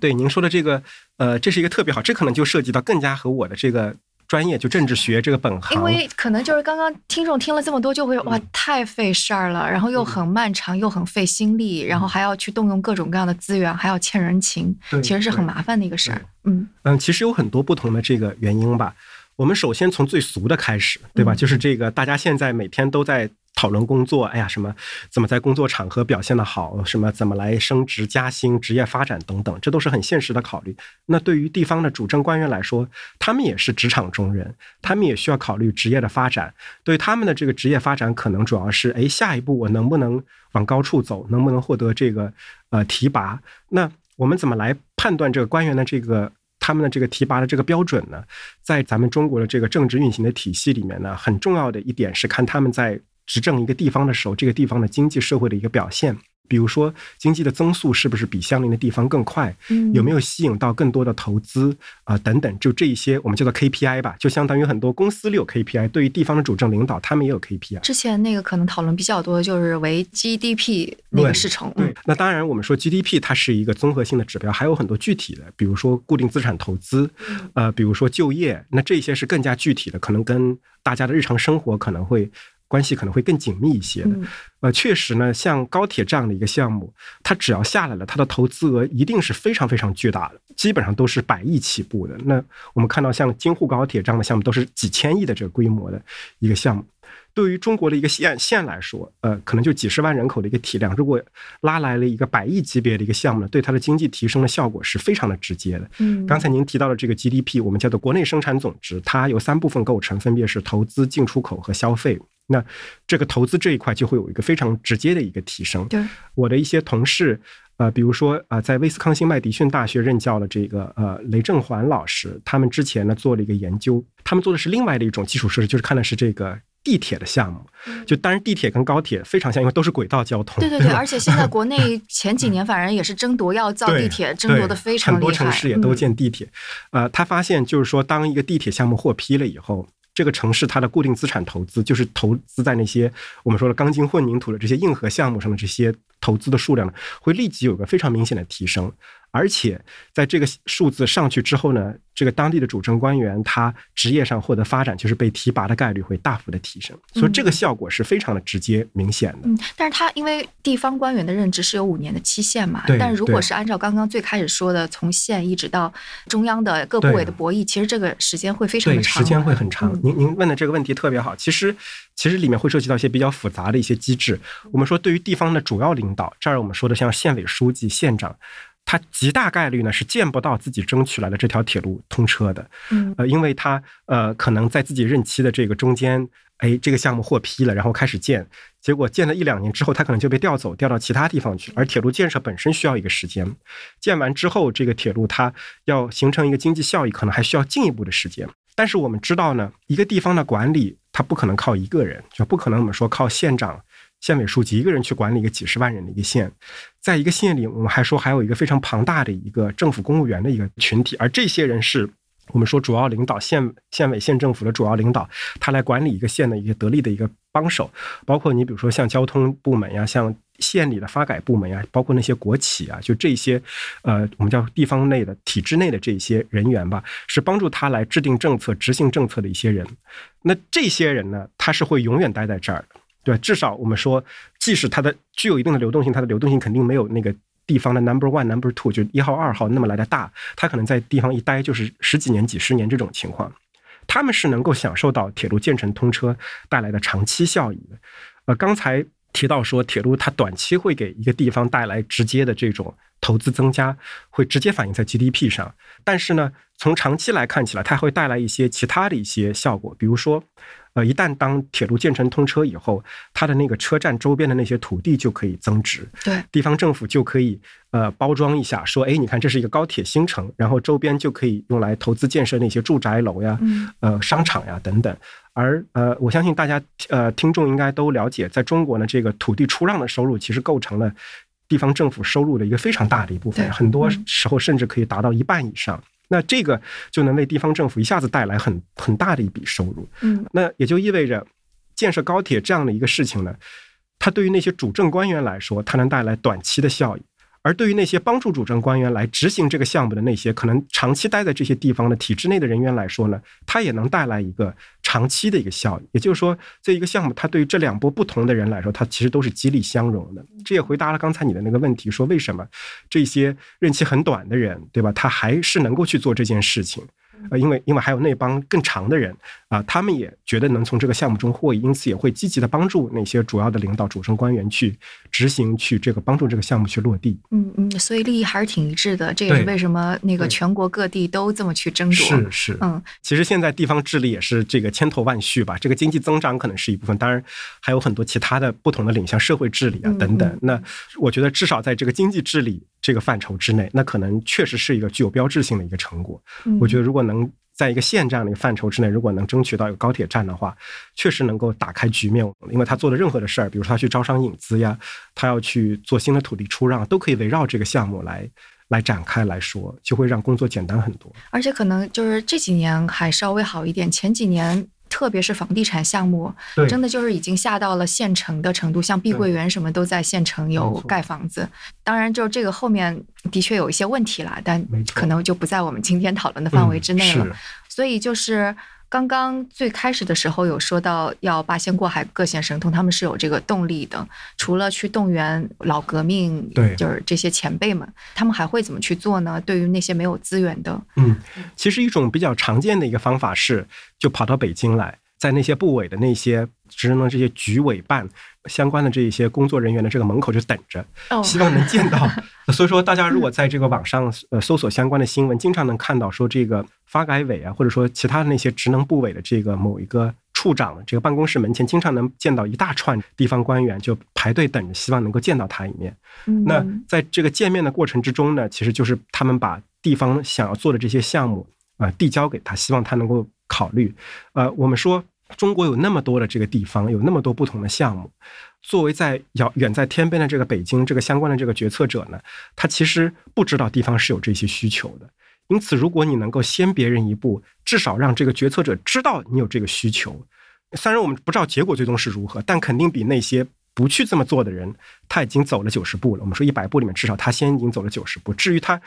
对，您说的这个。呃，这是一个特别好，这可能就涉及到更加和我的这个专业，就政治学这个本行。因为可能就是刚刚听众听了这么多，就会哇，太费事儿了，然后又很漫长，又很费心力，然后还要去动用各种各样的资源，还要欠人情，其实是很麻烦的一个事儿。嗯嗯，其实有很多不同的这个原因吧。我们首先从最俗的开始，对吧？就是这个大家现在每天都在。讨论工作，哎呀，什么怎么在工作场合表现的好，什么怎么来升职加薪、职业发展等等，这都是很现实的考虑。那对于地方的主政官员来说，他们也是职场中人，他们也需要考虑职业的发展。对他们的这个职业发展，可能主要是，哎，下一步我能不能往高处走，能不能获得这个呃提拔？那我们怎么来判断这个官员的这个他们的这个提拔的这个标准呢？在咱们中国的这个政治运行的体系里面呢，很重要的一点是看他们在。执政一个地方的时候，这个地方的经济社会的一个表现，比如说经济的增速是不是比相邻的地方更快？嗯，有没有吸引到更多的投资啊？等等，就这一些我们叫做 KPI 吧，就相当于很多公司里有 KPI，对于地方的主政领导，他们也有 KPI。之前那个可能讨论比较多的就是为 GDP 那个市场。对，那当然我们说 GDP 它是一个综合性的指标，还有很多具体的，比如说固定资产投资，呃，比如说就业，那这些是更加具体的，可能跟大家的日常生活可能会。关系可能会更紧密一些的，呃，确实呢，像高铁这样的一个项目，它只要下来了，它的投资额一定是非常非常巨大的，基本上都是百亿起步的。那我们看到像京沪高铁这样的项目，都是几千亿的这个规模的一个项目。对于中国的一个县县来说，呃，可能就几十万人口的一个体量，如果拉来了一个百亿级别的一个项目呢，对它的经济提升的效果是非常的直接的。嗯，刚才您提到的这个 GDP，我们叫做国内生产总值，它由三部分构成，分别是投资、进出口和消费。那这个投资这一块就会有一个非常直接的一个提升。对，我的一些同事，呃，比如说啊，在威斯康星麦迪逊大学任教的这个呃雷正环老师，他们之前呢做了一个研究，他们做的是另外的一种基础设施，就是看的是这个。地铁的项目，就当然地铁跟高铁非常像，因为都是轨道交通。对对对，*laughs* 而且现在国内前几年反正也是争夺要造地铁，争夺的非常厉害。很多城市也都建地铁。呃，他发现就是说，当一个地铁项目获批了以后，这个城市它的固定资产投资，就是投资在那些我们说的钢筋混凝土的这些硬核项目上的这些投资的数量呢，会立即有个非常明显的提升。而且在这个数字上去之后呢，这个当地的主政官员他职业上获得发展，就是被提拔的概率会大幅的提升，所以这个效果是非常的直接明显的。嗯，但是他因为地方官员的任职是有五年的期限嘛，但如果是按照刚刚最开始说的，从县一直到中央的各部委的博弈，其实这个时间会非常的长，时间会很长。您您问的这个问题特别好，其实其实里面会涉及到一些比较复杂的一些机制。我们说对于地方的主要领导，这儿我们说的像县委书记、县长。他极大概率呢是见不到自己争取来的这条铁路通车的，嗯，呃，因为他呃可能在自己任期的这个中间，哎，这个项目获批了，然后开始建，结果建了一两年之后，他可能就被调走，调到其他地方去。而铁路建设本身需要一个时间，建完之后，这个铁路它要形成一个经济效益，可能还需要进一步的时间。但是我们知道呢，一个地方的管理，它不可能靠一个人，就不可能我们说靠县长县委书记一个人去管理一个几十万人的一个县，在一个县里，我们还说还有一个非常庞大的一个政府公务员的一个群体，而这些人是我们说主要领导县县委县政府的主要领导，他来管理一个县的一个得力的一个帮手，包括你比如说像交通部门呀，像。县里的发改部门呀，包括那些国企啊，就这些，呃，我们叫地方内的体制内的这些人员吧，是帮助他来制定政策、执行政策的一些人。那这些人呢，他是会永远待在这儿的，对至少我们说，即使他的具有一定的流动性，他的流动性肯定没有那个地方的 number one、number two 就一号、二号那么来的大。他可能在地方一待就是十几年、几十年这种情况，他们是能够享受到铁路建成通车带来的长期效益的。呃，刚才。提到说，铁路它短期会给一个地方带来直接的这种投资增加，会直接反映在 GDP 上。但是呢，从长期来看起来，它会带来一些其他的一些效果，比如说。呃，一旦当铁路建成通车以后，它的那个车站周边的那些土地就可以增值，对，地方政府就可以呃包装一下，说，哎，你看这是一个高铁新城，然后周边就可以用来投资建设那些住宅楼呀，呃，商场呀等等。而呃，我相信大家呃听众应该都了解，在中国呢，这个土地出让的收入其实构成了地方政府收入的一个非常大的一部分，很多时候甚至可以达到一半以上。那这个就能为地方政府一下子带来很很大的一笔收入。嗯，那也就意味着建设高铁这样的一个事情呢，它对于那些主政官员来说，它能带来短期的效益。而对于那些帮助主政官员来执行这个项目的那些可能长期待在这些地方的体制内的人员来说呢，它也能带来一个长期的一个效益。也就是说，这一个项目它对于这两波不同的人来说，它其实都是激励相融的。这也回答了刚才你的那个问题，说为什么这些任期很短的人，对吧？他还是能够去做这件事情。呃，因为因为还有那帮更长的人啊，他们也觉得能从这个项目中获益，因此也会积极的帮助那些主要的领导、主政官员去执行，去这个帮助这个项目去落地。嗯嗯，所以利益还是挺一致的，这也是为什么那个全国各地都这么去争夺。是是，嗯，其实现在地方治理也是这个千头万绪吧，这个经济增长可能是一部分，当然还有很多其他的不同的领像社会治理啊等等。那我觉得至少在这个经济治理这个范畴之内，那可能确实是一个具有标志性的一个成果。我觉得如果能在一个县这样的一个范畴之内，如果能争取到有高铁站的话，确实能够打开局面。因为他做的任何的事儿，比如说他去招商引资呀，他要去做新的土地出让，都可以围绕这个项目来来展开来说，就会让工作简单很多。而且可能就是这几年还稍微好一点，前几年。特别是房地产项目，真的就是已经下到了县城的程度，像碧桂园什么都在县城有盖房子。当然，就这个后面的确有一些问题了，但可能就不在我们今天讨论的范围之内了。所以就是。刚刚最开始的时候有说到要八仙过海，各显神通，他们是有这个动力的。除了去动员老革命，对，就是这些前辈们，他们还会怎么去做呢？对于那些没有资源的，嗯，其实一种比较常见的一个方法是，就跑到北京来。在那些部委的那些职能这些局委办相关的这一些工作人员的这个门口就等着，希望能见到。*laughs* 所以说，大家如果在这个网上呃搜索相关的新闻，经常能看到说这个发改委啊，或者说其他的那些职能部委的这个某一个处长的这个办公室门前，经常能见到一大串地方官员就排队等着，希望能够见到他一面。那在这个见面的过程之中呢，其实就是他们把地方想要做的这些项目啊递交给他，希望他能够考虑。呃，我们说。中国有那么多的这个地方，有那么多不同的项目。作为在遥远在天边的这个北京，这个相关的这个决策者呢，他其实不知道地方是有这些需求的。因此，如果你能够先别人一步，至少让这个决策者知道你有这个需求。虽然我们不知道结果最终是如何，但肯定比那些不去这么做的人，他已经走了九十步了。我们说一百步里面，至少他先已经走了九十步。至于他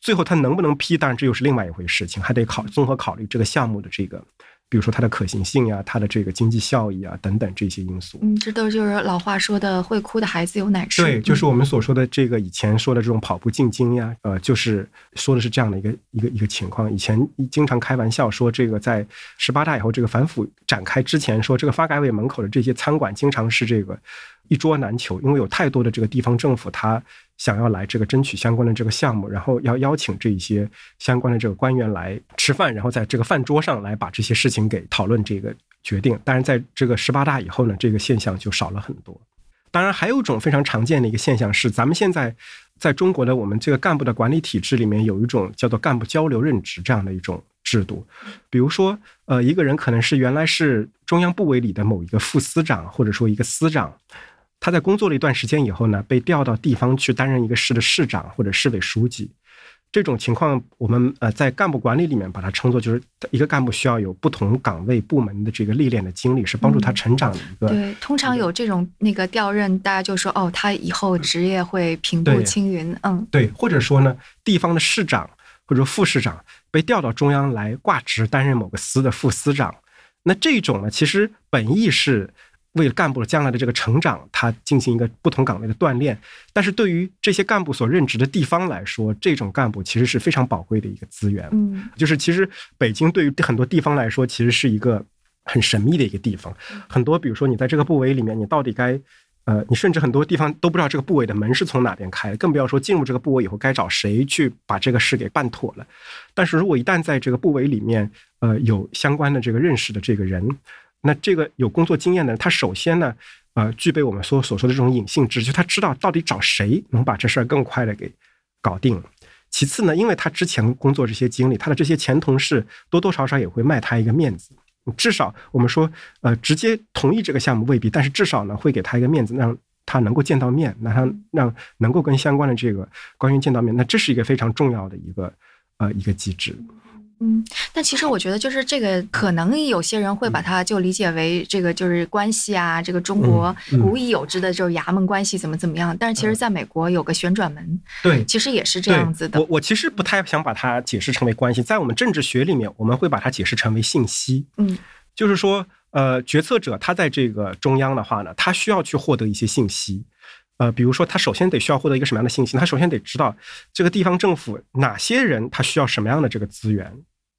最后他能不能批，当然这又是另外一回事情，还得考综合考虑这个项目的这个。比如说它的可行性呀，它的这个经济效益啊等等这些因素。嗯，这都就是老话说的“会哭的孩子有奶吃”。对，就是我们所说的这个以前说的这种跑步进京呀，呃，就是说的是这样的一个一个一个情况。以前经常开玩笑说，这个在十八大以后，这个反腐展开之前，说这个发改委门口的这些餐馆经常是这个一桌难求，因为有太多的这个地方政府它。想要来这个争取相关的这个项目，然后要邀请这一些相关的这个官员来吃饭，然后在这个饭桌上来把这些事情给讨论这个决定。当然，在这个十八大以后呢，这个现象就少了很多。当然，还有一种非常常见的一个现象是，咱们现在在中国的我们这个干部的管理体制里面，有一种叫做干部交流任职这样的一种制度。比如说，呃，一个人可能是原来是中央部委里的某一个副司长，或者说一个司长。他在工作了一段时间以后呢，被调到地方去担任一个市的市长或者市委书记。这种情况，我们呃在干部管理里面把它称作就是一个干部需要有不同岗位部门的这个历练的经历，是帮助他成长的一个。对，通常有这种那个调任，大家就说哦，他以后职业会平步青云。嗯，对，或者说呢，地方的市长或者副市长被调到中央来挂职，担任某个司的副司长。那这种呢，其实本意是。为了干部将来的这个成长，他进行一个不同岗位的锻炼。但是对于这些干部所任职的地方来说，这种干部其实是非常宝贵的一个资源。嗯，就是其实北京对于很多地方来说，其实是一个很神秘的一个地方。很多，比如说你在这个部委里面，你到底该，呃，你甚至很多地方都不知道这个部委的门是从哪边开，更不要说进入这个部委以后该找谁去把这个事给办妥了。但是如果一旦在这个部委里面，呃，有相关的这个认识的这个人。那这个有工作经验的人，他首先呢，呃，具备我们所所说的这种隐性知识，他知道到底找谁能把这事儿更快的给搞定。其次呢，因为他之前工作这些经历，他的这些前同事多多少少也会卖他一个面子。至少我们说，呃，直接同意这个项目未必，但是至少呢，会给他一个面子，让他能够见到面，让他让能够跟相关的这个官员见到面。那这是一个非常重要的一个呃一个机制。嗯，但其实我觉得，就是这个可能有些人会把它就理解为这个就是关系啊，这个中国古已有之的就是衙门关系怎么怎么样。但是其实在美国有个旋转门，对，其实也是这样子的。我我其实不太想把它解释成为关系，在我们政治学里面，我们会把它解释成为信息。嗯，就是说，呃，决策者他在这个中央的话呢，他需要去获得一些信息。呃，比如说他首先得需要获得一个什么样的信息？他首先得知道这个地方政府哪些人他需要什么样的这个资源。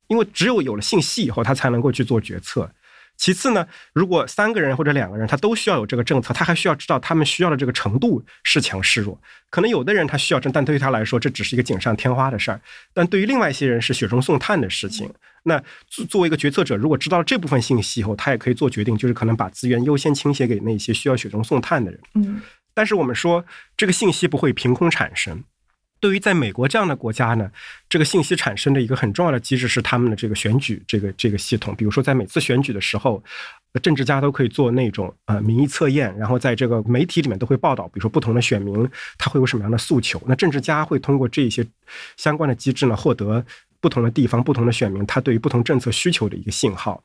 因为只有有了信息以后，他才能够去做决策。其次呢，如果三个人或者两个人他都需要有这个政策，他还需要知道他们需要的这个程度是强是弱。可能有的人他需要这，但对于他来说这只是一个锦上添花的事儿；但对于另外一些人是雪中送炭的事情。那作为一个决策者，如果知道了这部分信息以后，他也可以做决定，就是可能把资源优先倾斜给那些需要雪中送炭的人。嗯，但是我们说这个信息不会凭空产生。对于在美国这样的国家呢，这个信息产生的一个很重要的机制是他们的这个选举这个这个系统。比如说，在每次选举的时候，政治家都可以做那种呃民意测验，然后在这个媒体里面都会报道，比如说不同的选民他会有什么样的诉求。那政治家会通过这些相关的机制呢，获得不同的地方不同的选民他对于不同政策需求的一个信号。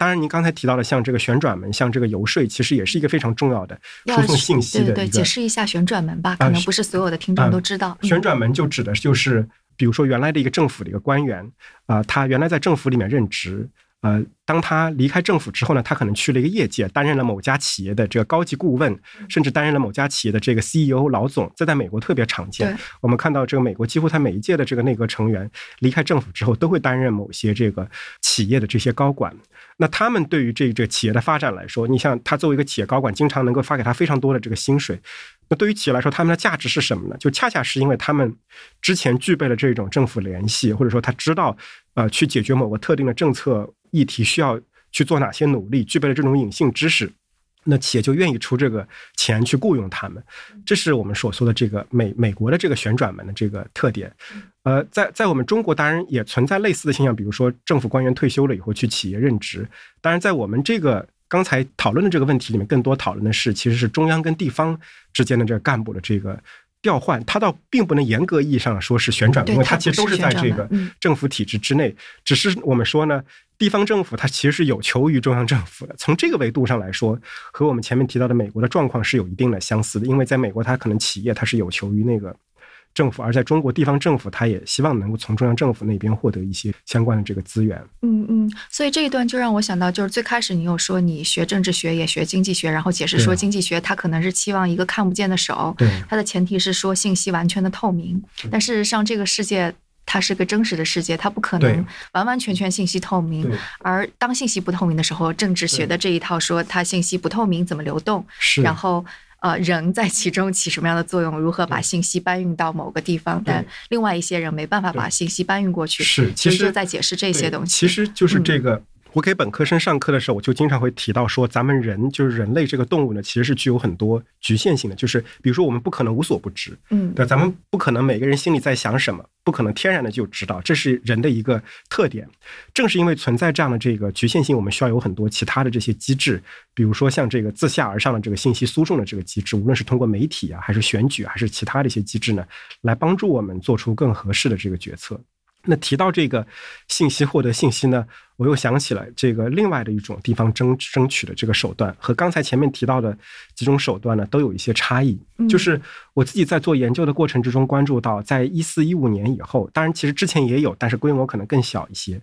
当然，您刚才提到的像这个旋转门，像这个游说，其实也是一个非常重要的输送信息的。对对，解释一下旋转门吧，可能不是所有的听众都知道。旋转门就指的就是，比如说原来的一个政府的一个官员，啊，他原来在政府里面任职。呃，当他离开政府之后呢，他可能去了一个业界，担任了某家企业的这个高级顾问，甚至担任了某家企业的这个 CEO 老总，这在美国特别常见。我们看到这个美国几乎他每一届的这个内阁成员离开政府之后，都会担任某些这个企业的这些高管。那他们对于这这企业的发展来说，你像他作为一个企业高管，经常能够发给他非常多的这个薪水。那对于企业来说，他们的价值是什么呢？就恰恰是因为他们之前具备了这种政府联系，或者说他知道，呃，去解决某个特定的政策议题需要去做哪些努力，具备了这种隐性知识，那企业就愿意出这个钱去雇佣他们。这是我们所说的这个美美国的这个旋转门的这个特点。呃，在在我们中国当然也存在类似的现象，比如说政府官员退休了以后去企业任职。当然，在我们这个。刚才讨论的这个问题里面，更多讨论的是，其实是中央跟地方之间的这个干部的这个调换，它倒并不能严格意义上说是旋转，因为它其实都是在这个政府体制之内。只是我们说呢，地方政府它其实是有求于中央政府的。从这个维度上来说，和我们前面提到的美国的状况是有一定的相似的，因为在美国，它可能企业它是有求于那个。政府，而在中国地方政府，他也希望能够从中央政府那边获得一些相关的这个资源。嗯嗯，所以这一段就让我想到，就是最开始你有说你学政治学也学经济学，然后解释说经济学它可能是期望一个看不见的手，对，它的前提是说信息完全的透明。但事实上，这个世界它是个真实的世界，它不可能完完全全信息透明。而当信息不透明的时候，政治学的这一套说它信息不透明怎么流动，是，然后。呃，人在其中起什么样的作用？如何把信息搬运到某个地方？但另外一些人没办法把信息搬运过去。是，其实就在解释这些东西。其实就是这个，我给本科生上课的时候，我就经常会提到说，咱们人就是人类这个动物呢，其实是具有很多局限性的。就是比如说，我们不可能无所不知，嗯，对，咱们不可能每个人心里在想什么，不可能天然的就知道，这是人的一个特点。正是因为存在这样的这个局限性，我们需要有很多其他的这些机制，比如说像这个自下而上的这个信息输送的这个机制，无论是通过媒体啊，还是选举，还是其他的一些机制呢，来帮助我们做出更合适的这个决策。那提到这个信息获得信息呢，我又想起了这个另外的一种地方争争取的这个手段，和刚才前面提到的几种手段呢，都有一些差异。就是我自己在做研究的过程之中，关注到，在一四一五年以后，当然其实之前也有，但是规模可能更小一些。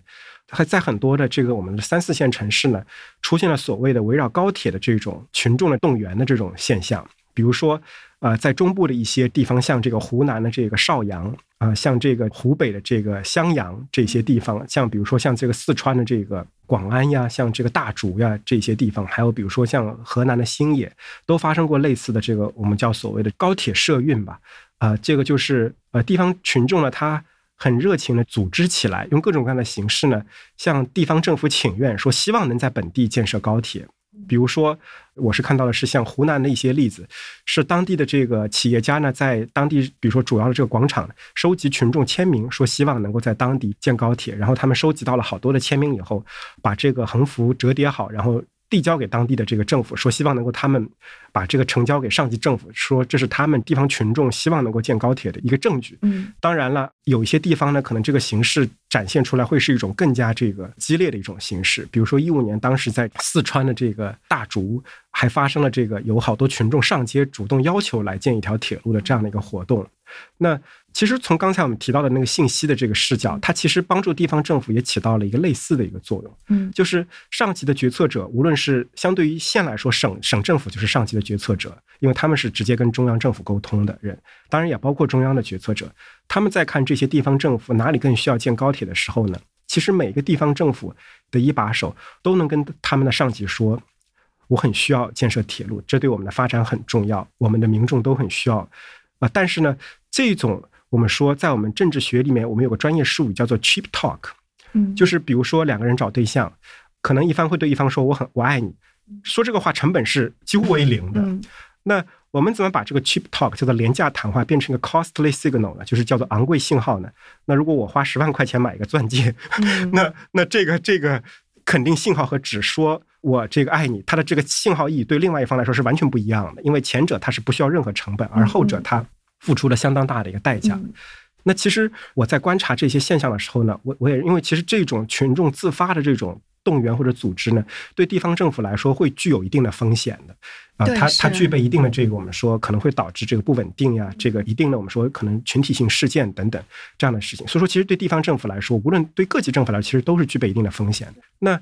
还在很多的这个我们的三四线城市呢，出现了所谓的围绕高铁的这种群众的动员的这种现象，比如说。呃，在中部的一些地方，像这个湖南的这个邵阳啊，像这个湖北的这个襄阳这些地方，像比如说像这个四川的这个广安呀，像这个大竹呀这些地方，还有比如说像河南的新野，都发生过类似的这个我们叫所谓的高铁社运吧。啊，这个就是呃地方群众呢，他很热情的组织起来，用各种各样的形式呢，向地方政府请愿，说希望能在本地建设高铁。比如说，我是看到的是像湖南的一些例子，是当地的这个企业家呢，在当地，比如说主要的这个广场，收集群众签名，说希望能够在当地建高铁。然后他们收集到了好多的签名以后，把这个横幅折叠好，然后。递交给当地的这个政府，说希望能够他们把这个呈交给上级政府，说这是他们地方群众希望能够建高铁的一个证据。嗯，当然了，有一些地方呢，可能这个形式展现出来会是一种更加这个激烈的一种形式。比如说一五年，当时在四川的这个大竹，还发生了这个有好多群众上街主动要求来建一条铁路的这样的一个活动。那其实从刚才我们提到的那个信息的这个视角，它其实帮助地方政府也起到了一个类似的一个作用。嗯，就是上级的决策者，无论是相对于县来说，省省政府就是上级的决策者，因为他们是直接跟中央政府沟通的人，当然也包括中央的决策者。他们在看这些地方政府哪里更需要建高铁的时候呢，其实每个地方政府的一把手都能跟他们的上级说：“我很需要建设铁路，这对我们的发展很重要，我们的民众都很需要。”啊，但是呢，这种我们说，在我们政治学里面，我们有个专业术语叫做 cheap talk，嗯，就是比如说两个人找对象，可能一方会对一方说我很我爱你，说这个话成本是几乎为零的。那我们怎么把这个 cheap talk 叫做廉价谈话变成一个 costly signal 呢？就是叫做昂贵信号呢？那如果我花十万块钱买一个钻戒，那那这个这个肯定信号和只说我这个爱你，它的这个信号意义对另外一方来说是完全不一样的，因为前者它是不需要任何成本，而后者它。付出了相当大的一个代价。那其实我在观察这些现象的时候呢，我我也因为其实这种群众自发的这种动员或者组织呢，对地方政府来说会具有一定的风险的啊，它它具备一定的这个我们说可能会导致这个不稳定呀，这个一定的我们说可能群体性事件等等这样的事情。所以说，其实对地方政府来说，无论对各级政府来说，其实都是具备一定的风险的。那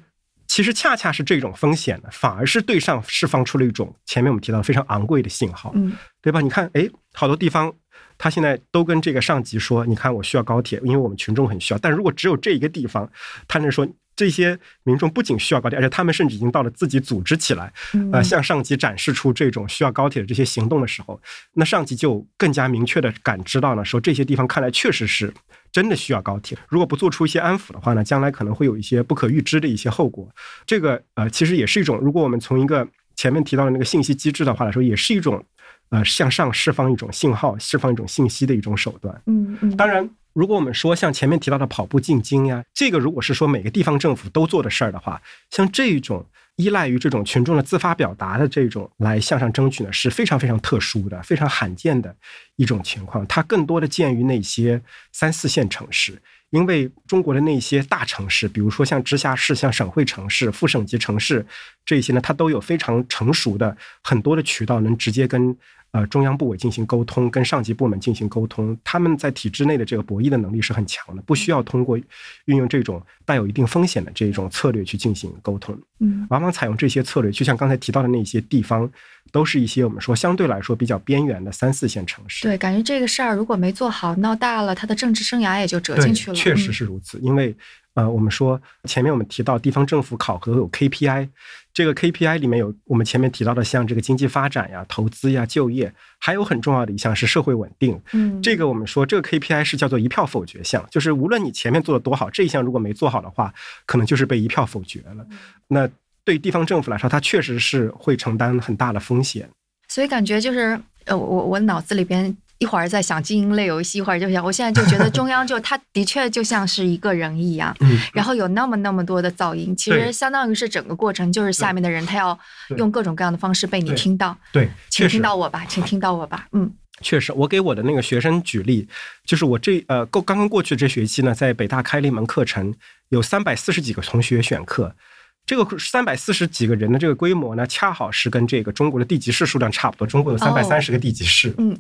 其实恰恰是这种风险呢，反而是对上释放出了一种前面我们提到非常昂贵的信号，嗯，对吧？你看，哎，好多地方。他现在都跟这个上级说：“你看，我需要高铁，因为我们群众很需要。但如果只有这一个地方，他能说这些民众不仅需要高铁，而且他们甚至已经到了自己组织起来，呃，向上级展示出这种需要高铁的这些行动的时候，那上级就更加明确的感知到了，说这些地方看来确实是真的需要高铁。如果不做出一些安抚的话呢，将来可能会有一些不可预知的一些后果。这个呃，其实也是一种，如果我们从一个前面提到的那个信息机制的话来说，也是一种。”呃，向上释放一种信号，释放一种信息的一种手段。嗯嗯。当然，如果我们说像前面提到的跑步进京呀，这个如果是说每个地方政府都做的事儿的话，像这种依赖于这种群众的自发表达的这种来向上争取呢，是非常非常特殊的、非常罕见的一种情况。它更多的见于那些三四线城市。因为中国的那些大城市，比如说像直辖市、像省会城市、副省级城市这些呢，它都有非常成熟的很多的渠道，能直接跟。呃，中央部委进行沟通，跟上级部门进行沟通，他们在体制内的这个博弈的能力是很强的，不需要通过运用这种带有一定风险的这种策略去进行沟通。嗯，往往采用这些策略，就像刚才提到的那些地方，都是一些我们说相对来说比较边缘的三四线城市。对，感觉这个事儿如果没做好，闹大了，他的政治生涯也就折进去了。确实是如此，因为呃，我们说前面我们提到地方政府考核有 KPI。这个 KPI 里面有我们前面提到的，像这个经济发展呀、投资呀、就业，还有很重要的一项是社会稳定。嗯，这个我们说这个 KPI 是叫做一票否决项，就是无论你前面做的多好，这一项如果没做好的话，可能就是被一票否决了。那对地方政府来说，它确实是会承担很大的风险。所以感觉就是呃，我我脑子里边。一会儿在想经营类游戏，一会儿就想，我现在就觉得中央就它的确就像是一个人一样，然后有那么那么多的噪音，其实相当于是整个过程就是下面的人他要用各种各样的方式被你听到。对，请听到我吧，请听到我吧。嗯，确实，我给我的那个学生举例，就是我这呃过刚刚过去这学期呢，在北大开了一门课程，有三百四十几个同学选课，这个三百四十几个人的这个规模呢，恰好是跟这个中国的地级市数量差不多，中国有三百三十个地级市。嗯。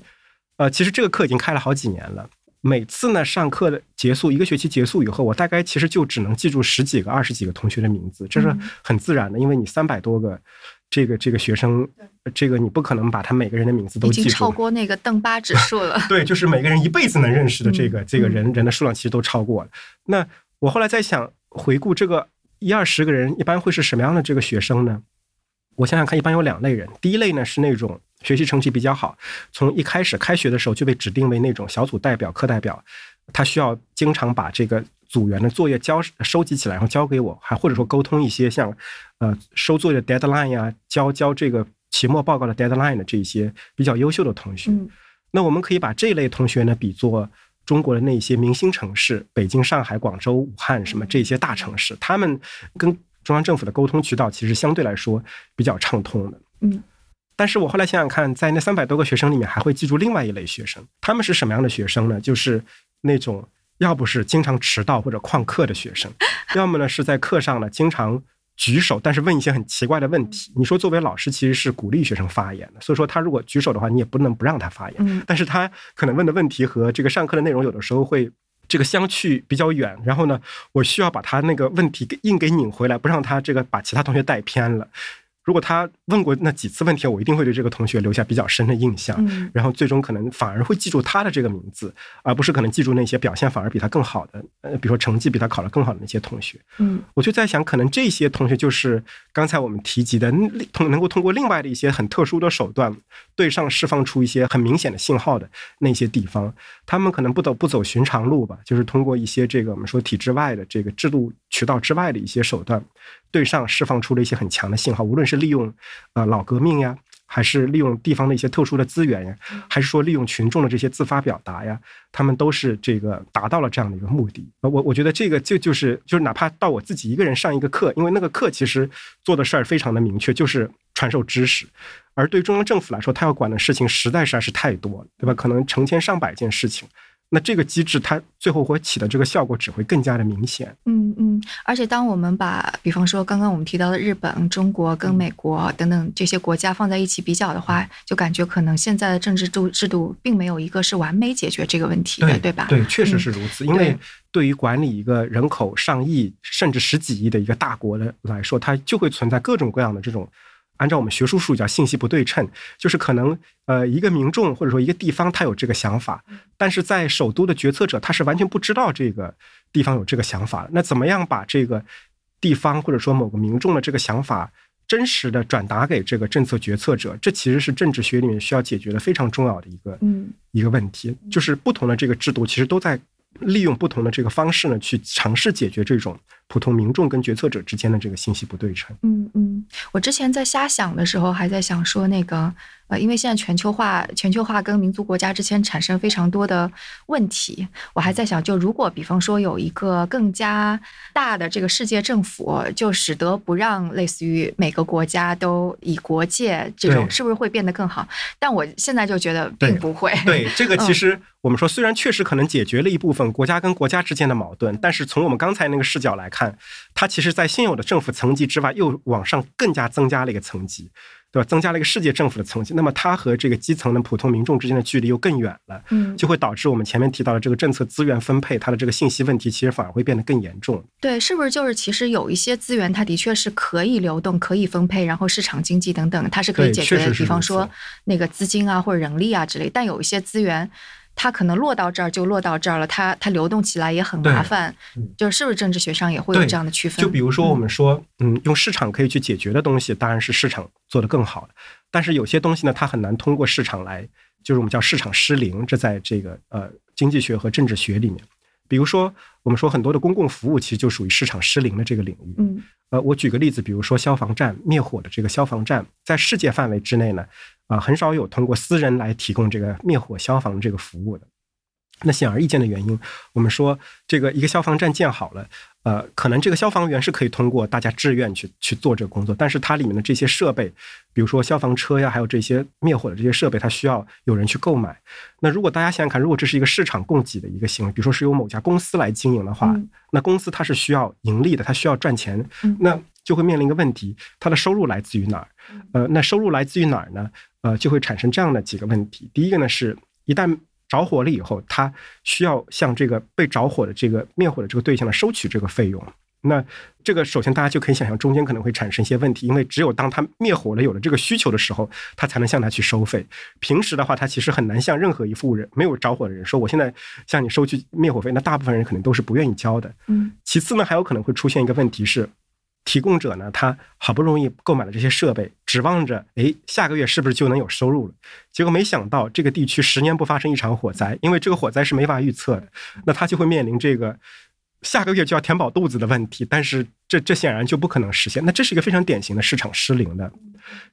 呃，其实这个课已经开了好几年了。每次呢，上课的结束，一个学期结束以后，我大概其实就只能记住十几个、二十几个同学的名字，这是很自然的，因为你三百多个这个这个学生，这个你不可能把他每个人的名字都记住。已经超过那个邓巴指数了。*laughs* 对，就是每个人一辈子能认识的这个这个人人的数量，其实都超过了。那我后来在想，回顾这个一二十个人，一般会是什么样的这个学生呢？我想想看，一般有两类人。第一类呢是那种。学习成绩比较好，从一开始开学的时候就被指定为那种小组代表、课代表，他需要经常把这个组员的作业交收集起来，然后交给我，还或者说沟通一些像，呃，收作业的 deadline 呀，交交这个期末报告的 deadline 的这些比较优秀的同学。那我们可以把这类同学呢比作中国的那些明星城市，北京、上海、广州、武汉什么这些大城市，他们跟中央政府的沟通渠道其实相对来说比较畅通的。嗯。但是我后来想想看，在那三百多个学生里面，还会记住另外一类学生。他们是什么样的学生呢？就是那种要不是经常迟到或者旷课的学生，要么呢是在课上呢经常举手，但是问一些很奇怪的问题。你说作为老师其实是鼓励学生发言的，所以说他如果举手的话，你也不能不让他发言。但是他可能问的问题和这个上课的内容有的时候会这个相去比较远，然后呢，我需要把他那个问题硬给拧回来，不让他这个把其他同学带偏了。如果他问过那几次问题，我一定会对这个同学留下比较深的印象，然后最终可能反而会记住他的这个名字，而不是可能记住那些表现反而比他更好的，呃，比如说成绩比他考得更好的那些同学。嗯，我就在想，可能这些同学就是刚才我们提及的，通能够通过另外的一些很特殊的手段对上释放出一些很明显的信号的那些地方，他们可能不走不走寻常路吧，就是通过一些这个我们说体制外的这个制度渠道之外的一些手段。对上释放出了一些很强的信号，无论是利用呃老革命呀，还是利用地方的一些特殊的资源呀，还是说利用群众的这些自发表达呀，他们都是这个达到了这样的一个目的。我我觉得这个就就是就是哪怕到我自己一个人上一个课，因为那个课其实做的事儿非常的明确，就是传授知识。而对中央政府来说，他要管的事情实在是太多了，对吧？可能成千上百件事情。那这个机制，它最后会起的这个效果只会更加的明显。嗯嗯，而且当我们把，比方说刚刚我们提到的日本、中国跟美国等等这些国家放在一起比较的话，就感觉可能现在的政治制制度并没有一个是完美解决这个问题的，对吧？对，确实是如此。因为对于管理一个人口上亿甚至十几亿的一个大国的来说，它就会存在各种各样的这种。按照我们学术术语叫信息不对称，就是可能呃一个民众或者说一个地方他有这个想法，但是在首都的决策者他是完全不知道这个地方有这个想法。那怎么样把这个地方或者说某个民众的这个想法真实的转达给这个政策决策者？这其实是政治学里面需要解决的非常重要的一个嗯一个问题，就是不同的这个制度其实都在。利用不同的这个方式呢，去尝试解决这种普通民众跟决策者之间的这个信息不对称。嗯嗯，我之前在瞎想的时候，还在想说那个。呃，因为现在全球化、全球化跟民族国家之间产生非常多的问题，我还在想，就如果比方说有一个更加大的这个世界政府，就使得不让类似于每个国家都以国界这种，是不是会变得更好？但我现在就觉得并不会。对这个，其实我们说，虽然确实可能解决了一部分国家跟国家之间的矛盾，但是从我们刚才那个视角来看，它其实在现有的政府层级之外，又往上更加增加了一个层级。对吧？增加了一个世界政府的层级，那么它和这个基层的普通民众之间的距离又更远了，嗯，就会导致我们前面提到的这个政策资源分配，它的这个信息问题，其实反而会变得更严重。对，是不是就是其实有一些资源，它的确是可以流动、可以分配，然后市场经济等等，它是可以解决的。比方说那个资金啊，或者人力啊之类，但有一些资源。它可能落到这儿就落到这儿了，它它流动起来也很麻烦。就是是不是政治学上也会有这样的区分？就比如说我们说，嗯，用市场可以去解决的东西，当然是市场做得更好的。但是有些东西呢，它很难通过市场来，就是我们叫市场失灵。这在这个呃经济学和政治学里面，比如说我们说很多的公共服务其实就属于市场失灵的这个领域。嗯，呃，我举个例子，比如说消防站灭火的这个消防站，在世界范围之内呢，啊，很少有通过私人来提供这个灭火消防这个服务的。那显而易见的原因，我们说这个一个消防站建好了。呃，可能这个消防员是可以通过大家志愿去去做这个工作，但是它里面的这些设备，比如说消防车呀，还有这些灭火的这些设备，它需要有人去购买。那如果大家想想看，如果这是一个市场供给的一个行为，比如说是由某家公司来经营的话，那公司它是需要盈利的，它需要赚钱，那就会面临一个问题，它的收入来自于哪儿？呃，那收入来自于哪儿呢？呃，就会产生这样的几个问题。第一个呢，是一旦着火了以后，它需要向这个被着火的这个灭火的这个对象呢收取这个费用。那这个首先大家就可以想象，中间可能会产生一些问题，因为只有当他灭火了有了这个需求的时候，他才能向他去收费。平时的话，他其实很难向任何一户人没有着火的人说，我现在向你收取灭火费。那大部分人可能都是不愿意交的。嗯。其次呢，还有可能会出现一个问题是。提供者呢，他好不容易购买了这些设备，指望着哎下个月是不是就能有收入了？结果没想到这个地区十年不发生一场火灾，因为这个火灾是没法预测的，那他就会面临这个下个月就要填饱肚子的问题。但是这这显然就不可能实现，那这是一个非常典型的市场失灵的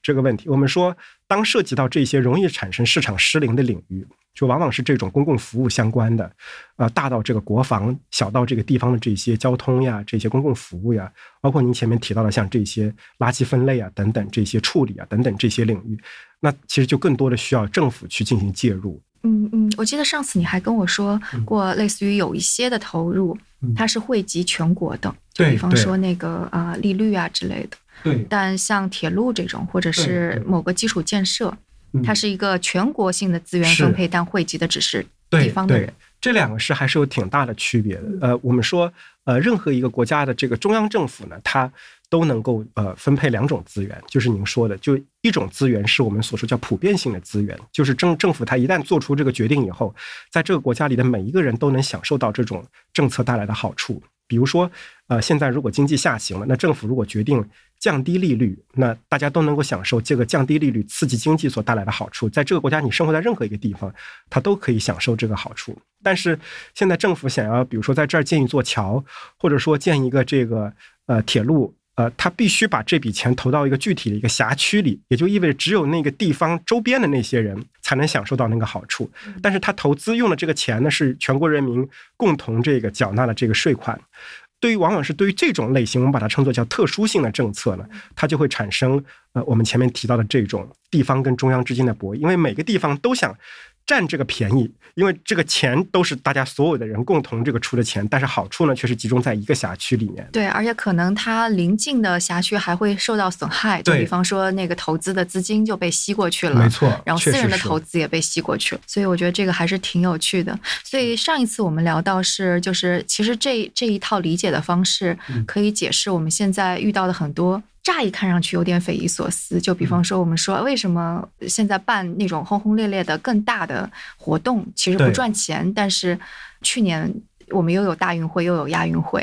这个问题。我们说，当涉及到这些容易产生市场失灵的领域。就往往是这种公共服务相关的，呃，大到这个国防，小到这个地方的这些交通呀，这些公共服务呀，包括您前面提到的像这些垃圾分类啊等等这些处理啊等等这些领域，那其实就更多的需要政府去进行介入。嗯嗯，我记得上次你还跟我说过，类似于有一些的投入，它是惠及全国的，就比方说那个啊利率啊之类的。对。但像铁路这种，或者是某个基础建设。它是一个全国性的资源分配，但惠及的只是地方的人。这两个是还是有挺大的区别的。呃，我们说，呃，任何一个国家的这个中央政府呢，它都能够呃分配两种资源，就是您说的，就一种资源是我们所说叫普遍性的资源，就是政政府它一旦做出这个决定以后，在这个国家里的每一个人都能享受到这种政策带来的好处。比如说，呃，现在如果经济下行了，那政府如果决定。降低利率，那大家都能够享受这个降低利率刺激经济所带来的好处。在这个国家，你生活在任何一个地方，它都可以享受这个好处。但是现在政府想要，比如说在这儿建一座桥，或者说建一个这个呃铁路，呃，他必须把这笔钱投到一个具体的一个辖区里，也就意味着只有那个地方周边的那些人才能享受到那个好处。但是他投资用的这个钱呢，是全国人民共同这个缴纳的这个税款。对于往往是对于这种类型，我们把它称作叫特殊性的政策呢，它就会产生呃我们前面提到的这种地方跟中央之间的博弈，因为每个地方都想。占这个便宜，因为这个钱都是大家所有的人共同这个出的钱，但是好处呢却是集中在一个辖区里面。对，而且可能它临近的辖区还会受到损害，就比方说那个投资的资金就被吸过去了，没错。然后私人的投资也被吸过去了，所以我觉得这个还是挺有趣的。所以上一次我们聊到是，就是其实这这一套理解的方式可以解释我们现在遇到的很多。乍一看上去有点匪夷所思，就比方说，我们说为什么现在办那种轰轰烈烈的更大的活动，其实不赚钱，但是去年我们又有大运会，又有亚运会。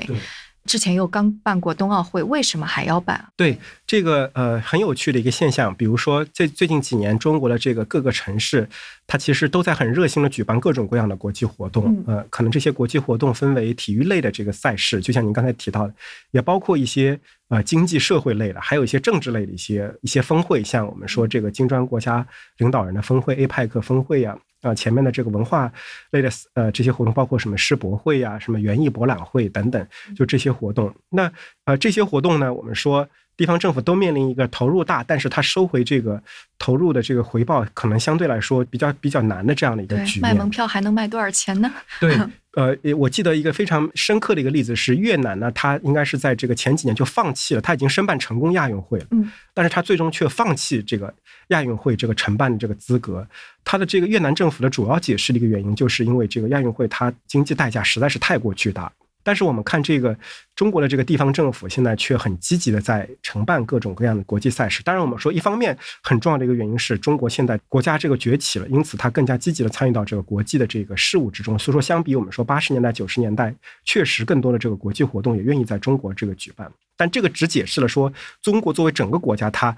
之前又刚办过冬奥会，为什么还要办？对这个呃很有趣的一个现象，比如说最最近几年，中国的这个各个城市，它其实都在很热心的举办各种各样的国际活动。呃，可能这些国际活动分为体育类的这个赛事，就像您刚才提到的，也包括一些呃经济社会类的，还有一些政治类的一些一些峰会，像我们说这个金砖国家领导人的峰会、APEC 峰会呀。啊，前面的这个文化类的呃这些活动，包括什么世博会呀、什么园艺博览会等等，就这些活动。那呃这些活动呢，我们说。地方政府都面临一个投入大，但是它收回这个投入的这个回报，可能相对来说比较比较难的这样的一个局面。卖门票还能卖多少钱呢？对，*laughs* 呃，我记得一个非常深刻的一个例子是越南呢，它应该是在这个前几年就放弃了，它已经申办成功亚运会了，嗯，但是它最终却放弃这个亚运会这个承办的这个资格。他的这个越南政府的主要解释的一个原因，就是因为这个亚运会它经济代价实在是太过巨大。但是我们看这个中国的这个地方政府现在却很积极的在承办各种各样的国际赛事。当然，我们说一方面很重要的一个原因是中国现在国家这个崛起了，因此它更加积极的参与到这个国际的这个事务之中。所以说，相比我们说八十年代、九十年代，确实更多的这个国际活动也愿意在中国这个举办。但这个只解释了说中国作为整个国家它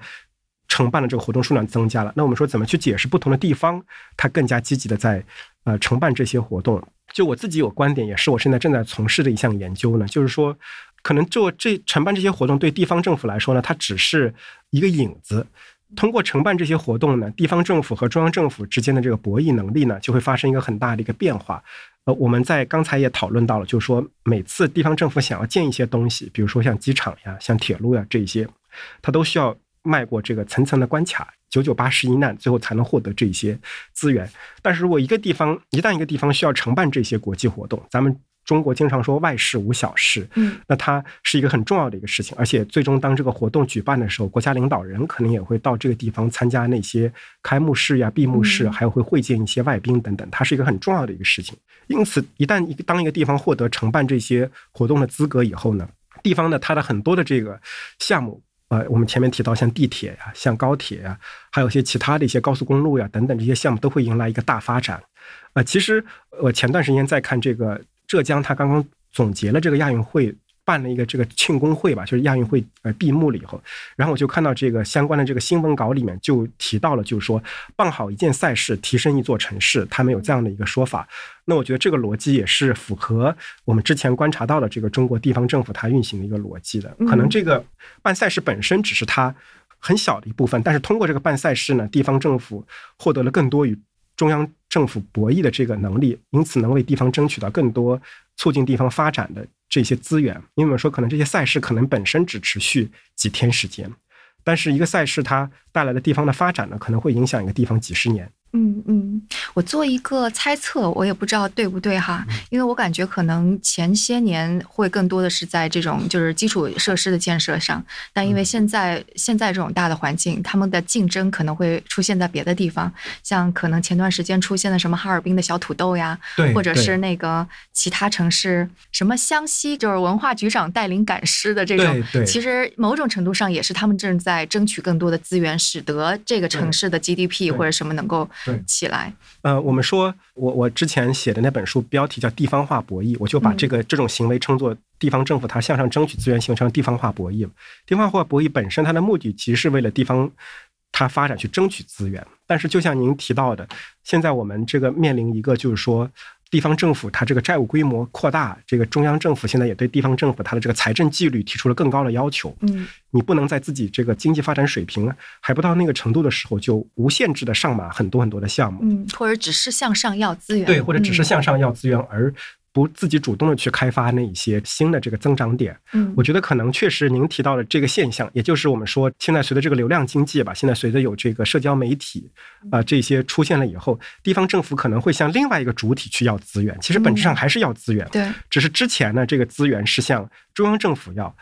承办的这个活动数量增加了。那我们说怎么去解释不同的地方它更加积极的在呃承办这些活动？就我自己有观点，也是我现在正在从事的一项研究呢，就是说，可能做这承办这些活动对地方政府来说呢，它只是一个影子。通过承办这些活动呢，地方政府和中央政府之间的这个博弈能力呢，就会发生一个很大的一个变化。呃，我们在刚才也讨论到了，就是说，每次地方政府想要建一些东西，比如说像机场呀、像铁路呀这些，它都需要迈过这个层层的关卡。九九八十一难，最后才能获得这些资源。但是如果一个地方一旦一个地方需要承办这些国际活动，咱们中国经常说外事无小事，嗯，那它是一个很重要的一个事情。而且最终当这个活动举办的时候，国家领导人可能也会到这个地方参加那些开幕式呀、闭幕式，还有会会见一些外宾等等，它是一个很重要的一个事情。因此，一旦一个当一个地方获得承办这些活动的资格以后呢，地方的它的很多的这个项目。呃，我们前面提到像地铁呀、像高铁呀，还有一些其他的一些高速公路呀等等这些项目，都会迎来一个大发展。呃，其实我前段时间在看这个浙江，它刚刚总结了这个亚运会。办了一个这个庆功会吧，就是亚运会呃闭幕了以后，然后我就看到这个相关的这个新闻稿里面就提到了，就是说办好一件赛事，提升一座城市，他们有这样的一个说法。那我觉得这个逻辑也是符合我们之前观察到的这个中国地方政府它运行的一个逻辑的。可能这个办赛事本身只是它很小的一部分，但是通过这个办赛事呢，地方政府获得了更多与中央政府博弈的这个能力，因此能为地方争取到更多促进地方发展的。这些资源，因为我们说可能这些赛事可能本身只持续几天时间，但是一个赛事它带来的地方的发展呢，可能会影响一个地方几十年。嗯嗯，我做一个猜测，我也不知道对不对哈，因为我感觉可能前些年会更多的是在这种就是基础设施的建设上，但因为现在现在这种大的环境，他们的竞争可能会出现在别的地方，像可能前段时间出现的什么哈尔滨的小土豆呀，对，或者是那个其他城市什么湘西，就是文化局长带领赶尸的这种，其实某种程度上也是他们正在争取更多的资源，使得这个城市的 GDP 或者什么能够。起来，呃，我们说，我我之前写的那本书标题叫《地方化博弈》，我就把这个这种行为称作地方政府它向上争取资源，形成地方化博弈。地方化博弈本身它的目的其实是为了地方它发展去争取资源，但是就像您提到的，现在我们这个面临一个就是说。地方政府它这个债务规模扩大，这个中央政府现在也对地方政府它的这个财政纪律提出了更高的要求。嗯，你不能在自己这个经济发展水平还不到那个程度的时候，就无限制的上马很多很多的项目。嗯，或者只是向上要资源。对，或者只是向上要资源而。不自己主动的去开发那一些新的这个增长点，嗯，我觉得可能确实您提到的这个现象，也就是我们说现在随着这个流量经济吧，现在随着有这个社交媒体啊这些出现了以后，地方政府可能会向另外一个主体去要资源，其实本质上还是要资源，对，只是之前呢这个资源是向中央政府要，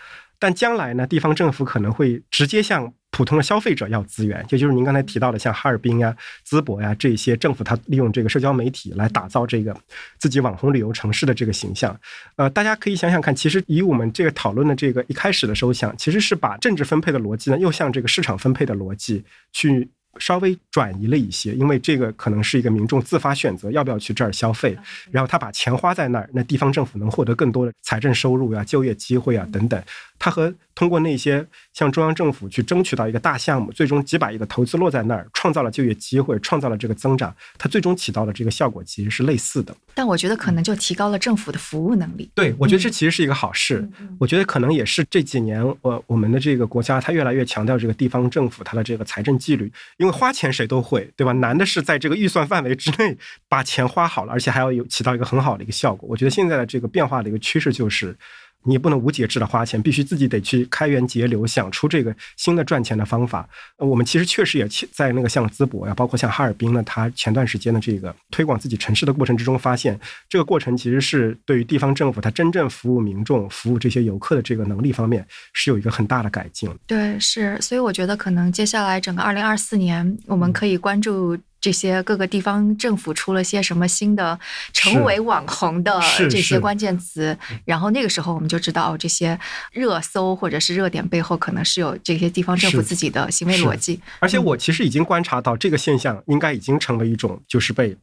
但将来呢地方政府可能会直接向。普通的消费者要资源，也就是您刚才提到的，像哈尔滨呀、淄博呀这些政府，它利用这个社交媒体来打造这个自己网红旅游城市的这个形象。呃，大家可以想想看，其实以我们这个讨论的这个一开始的时候想，其实是把政治分配的逻辑呢，又向这个市场分配的逻辑去。稍微转移了一些，因为这个可能是一个民众自发选择要不要去这儿消费，然后他把钱花在那儿，那地方政府能获得更多的财政收入呀、就业机会啊等等。他和通过那些向中央政府去争取到一个大项目，最终几百亿的投资落在那儿，创造了就业机会，创造了这个增长，它最终起到的这个效果其实是类似的。但我觉得可能就提高了政府的服务能力。对，我觉得这其实是一个好事。我觉得可能也是这几年，我我们的这个国家它越来越强调这个地方政府它的这个财政纪律。因为花钱谁都会，对吧？难的是在这个预算范围之内把钱花好了，而且还要有起到一个很好的一个效果。我觉得现在的这个变化的一个趋势就是。你也不能无节制的花钱，必须自己得去开源节流，想出这个新的赚钱的方法。我们其实确实也在那个像淄博呀，包括像哈尔滨呢，它前段时间的这个推广自己城市的过程之中，发现这个过程其实是对于地方政府它真正服务民众、服务这些游客的这个能力方面是有一个很大的改进。对，是，所以我觉得可能接下来整个二零二四年，我们可以关注。这些各个地方政府出了些什么新的成为网红的这些关键词，然后那个时候我们就知道这些热搜或者是热点背后可能是有这些地方政府自己的行为逻辑。而且我其实已经观察到这个现象，应该已经成为一种就是被。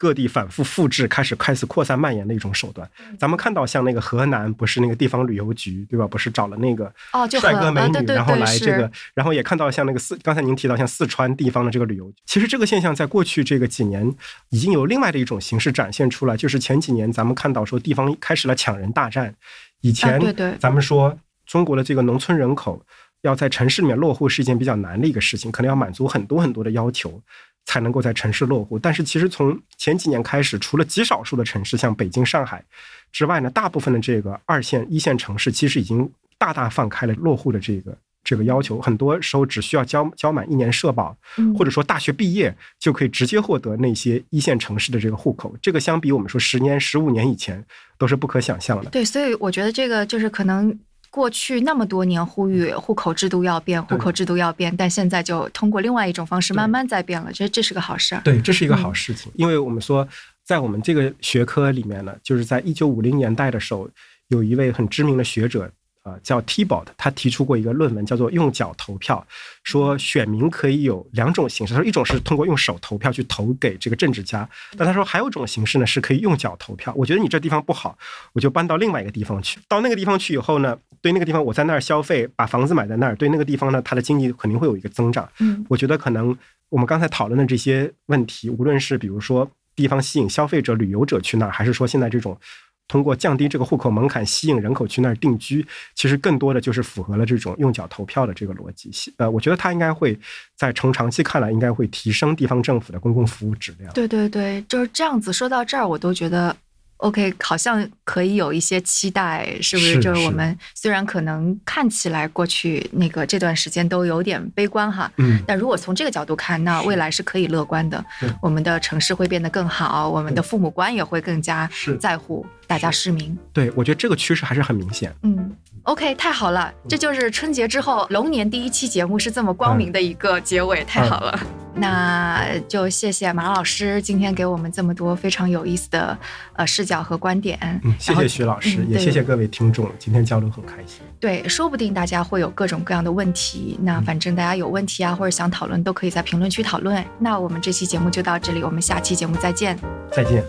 各地反复复制，开始开始扩散蔓延的一种手段。咱们看到，像那个河南，不是那个地方旅游局，对吧？不是找了那个帅哥美女，然后来这个，然后也看到像那个四，刚才您提到像四川地方的这个旅游。其实这个现象在过去这个几年，已经有另外的一种形式展现出来，就是前几年咱们看到说地方开始了抢人大战。以前咱们说中国的这个农村人口要在城市里面落户是一件比较难的一个事情，可能要满足很多很多的要求。才能够在城市落户，但是其实从前几年开始，除了极少数的城市，像北京、上海之外呢，大部分的这个二线、一线城市其实已经大大放开了落户的这个这个要求。很多时候只需要交交满一年社保，或者说大学毕业就可以直接获得那些一线城市的这个户口。这个相比我们说十年、十五年以前都是不可想象的。对，所以我觉得这个就是可能。过去那么多年呼吁户口制度要变，户口制度要变，但现在就通过另外一种方式慢慢在变了，这这是个好事儿。对，这是一个好事情，因为我们说，在我们这个学科里面呢，就是在一九五零年代的时候，有一位很知名的学者。啊，叫 T-Bot，他提出过一个论文，叫做“用脚投票”，说选民可以有两种形式。他说，一种是通过用手投票去投给这个政治家，但他说还有一种形式呢，是可以用脚投票。我觉得你这地方不好，我就搬到另外一个地方去。到那个地方去以后呢，对那个地方我在那儿消费，把房子买在那儿，对那个地方呢，它的经济肯定会有一个增长。嗯，我觉得可能我们刚才讨论的这些问题，无论是比如说地方吸引消费者、旅游者去那儿，还是说现在这种。通过降低这个户口门槛，吸引人口去那儿定居，其实更多的就是符合了这种用脚投票的这个逻辑。呃，我觉得它应该会在从长期看来，应该会提升地方政府的公共服务质量。对对对，就是这样子。说到这儿，我都觉得。OK，好像可以有一些期待，是不是？就是我们虽然可能看起来过去那个这段时间都有点悲观哈，嗯，但如果从这个角度看，那未来是可以乐观的。我们的城市会变得更好，我们的父母官也会更加在乎大家市民。对，我觉得这个趋势还是很明显。嗯。OK，太好了，这就是春节之后龙年第一期节目是这么光明的一个结尾，太好了。那就谢谢马老师今天给我们这么多非常有意思的呃视角和观点。嗯，谢谢徐老师，也谢谢各位听众，今天交流很开心。对，说不定大家会有各种各样的问题，那反正大家有问题啊或者想讨论都可以在评论区讨论。那我们这期节目就到这里，我们下期节目再见。再见。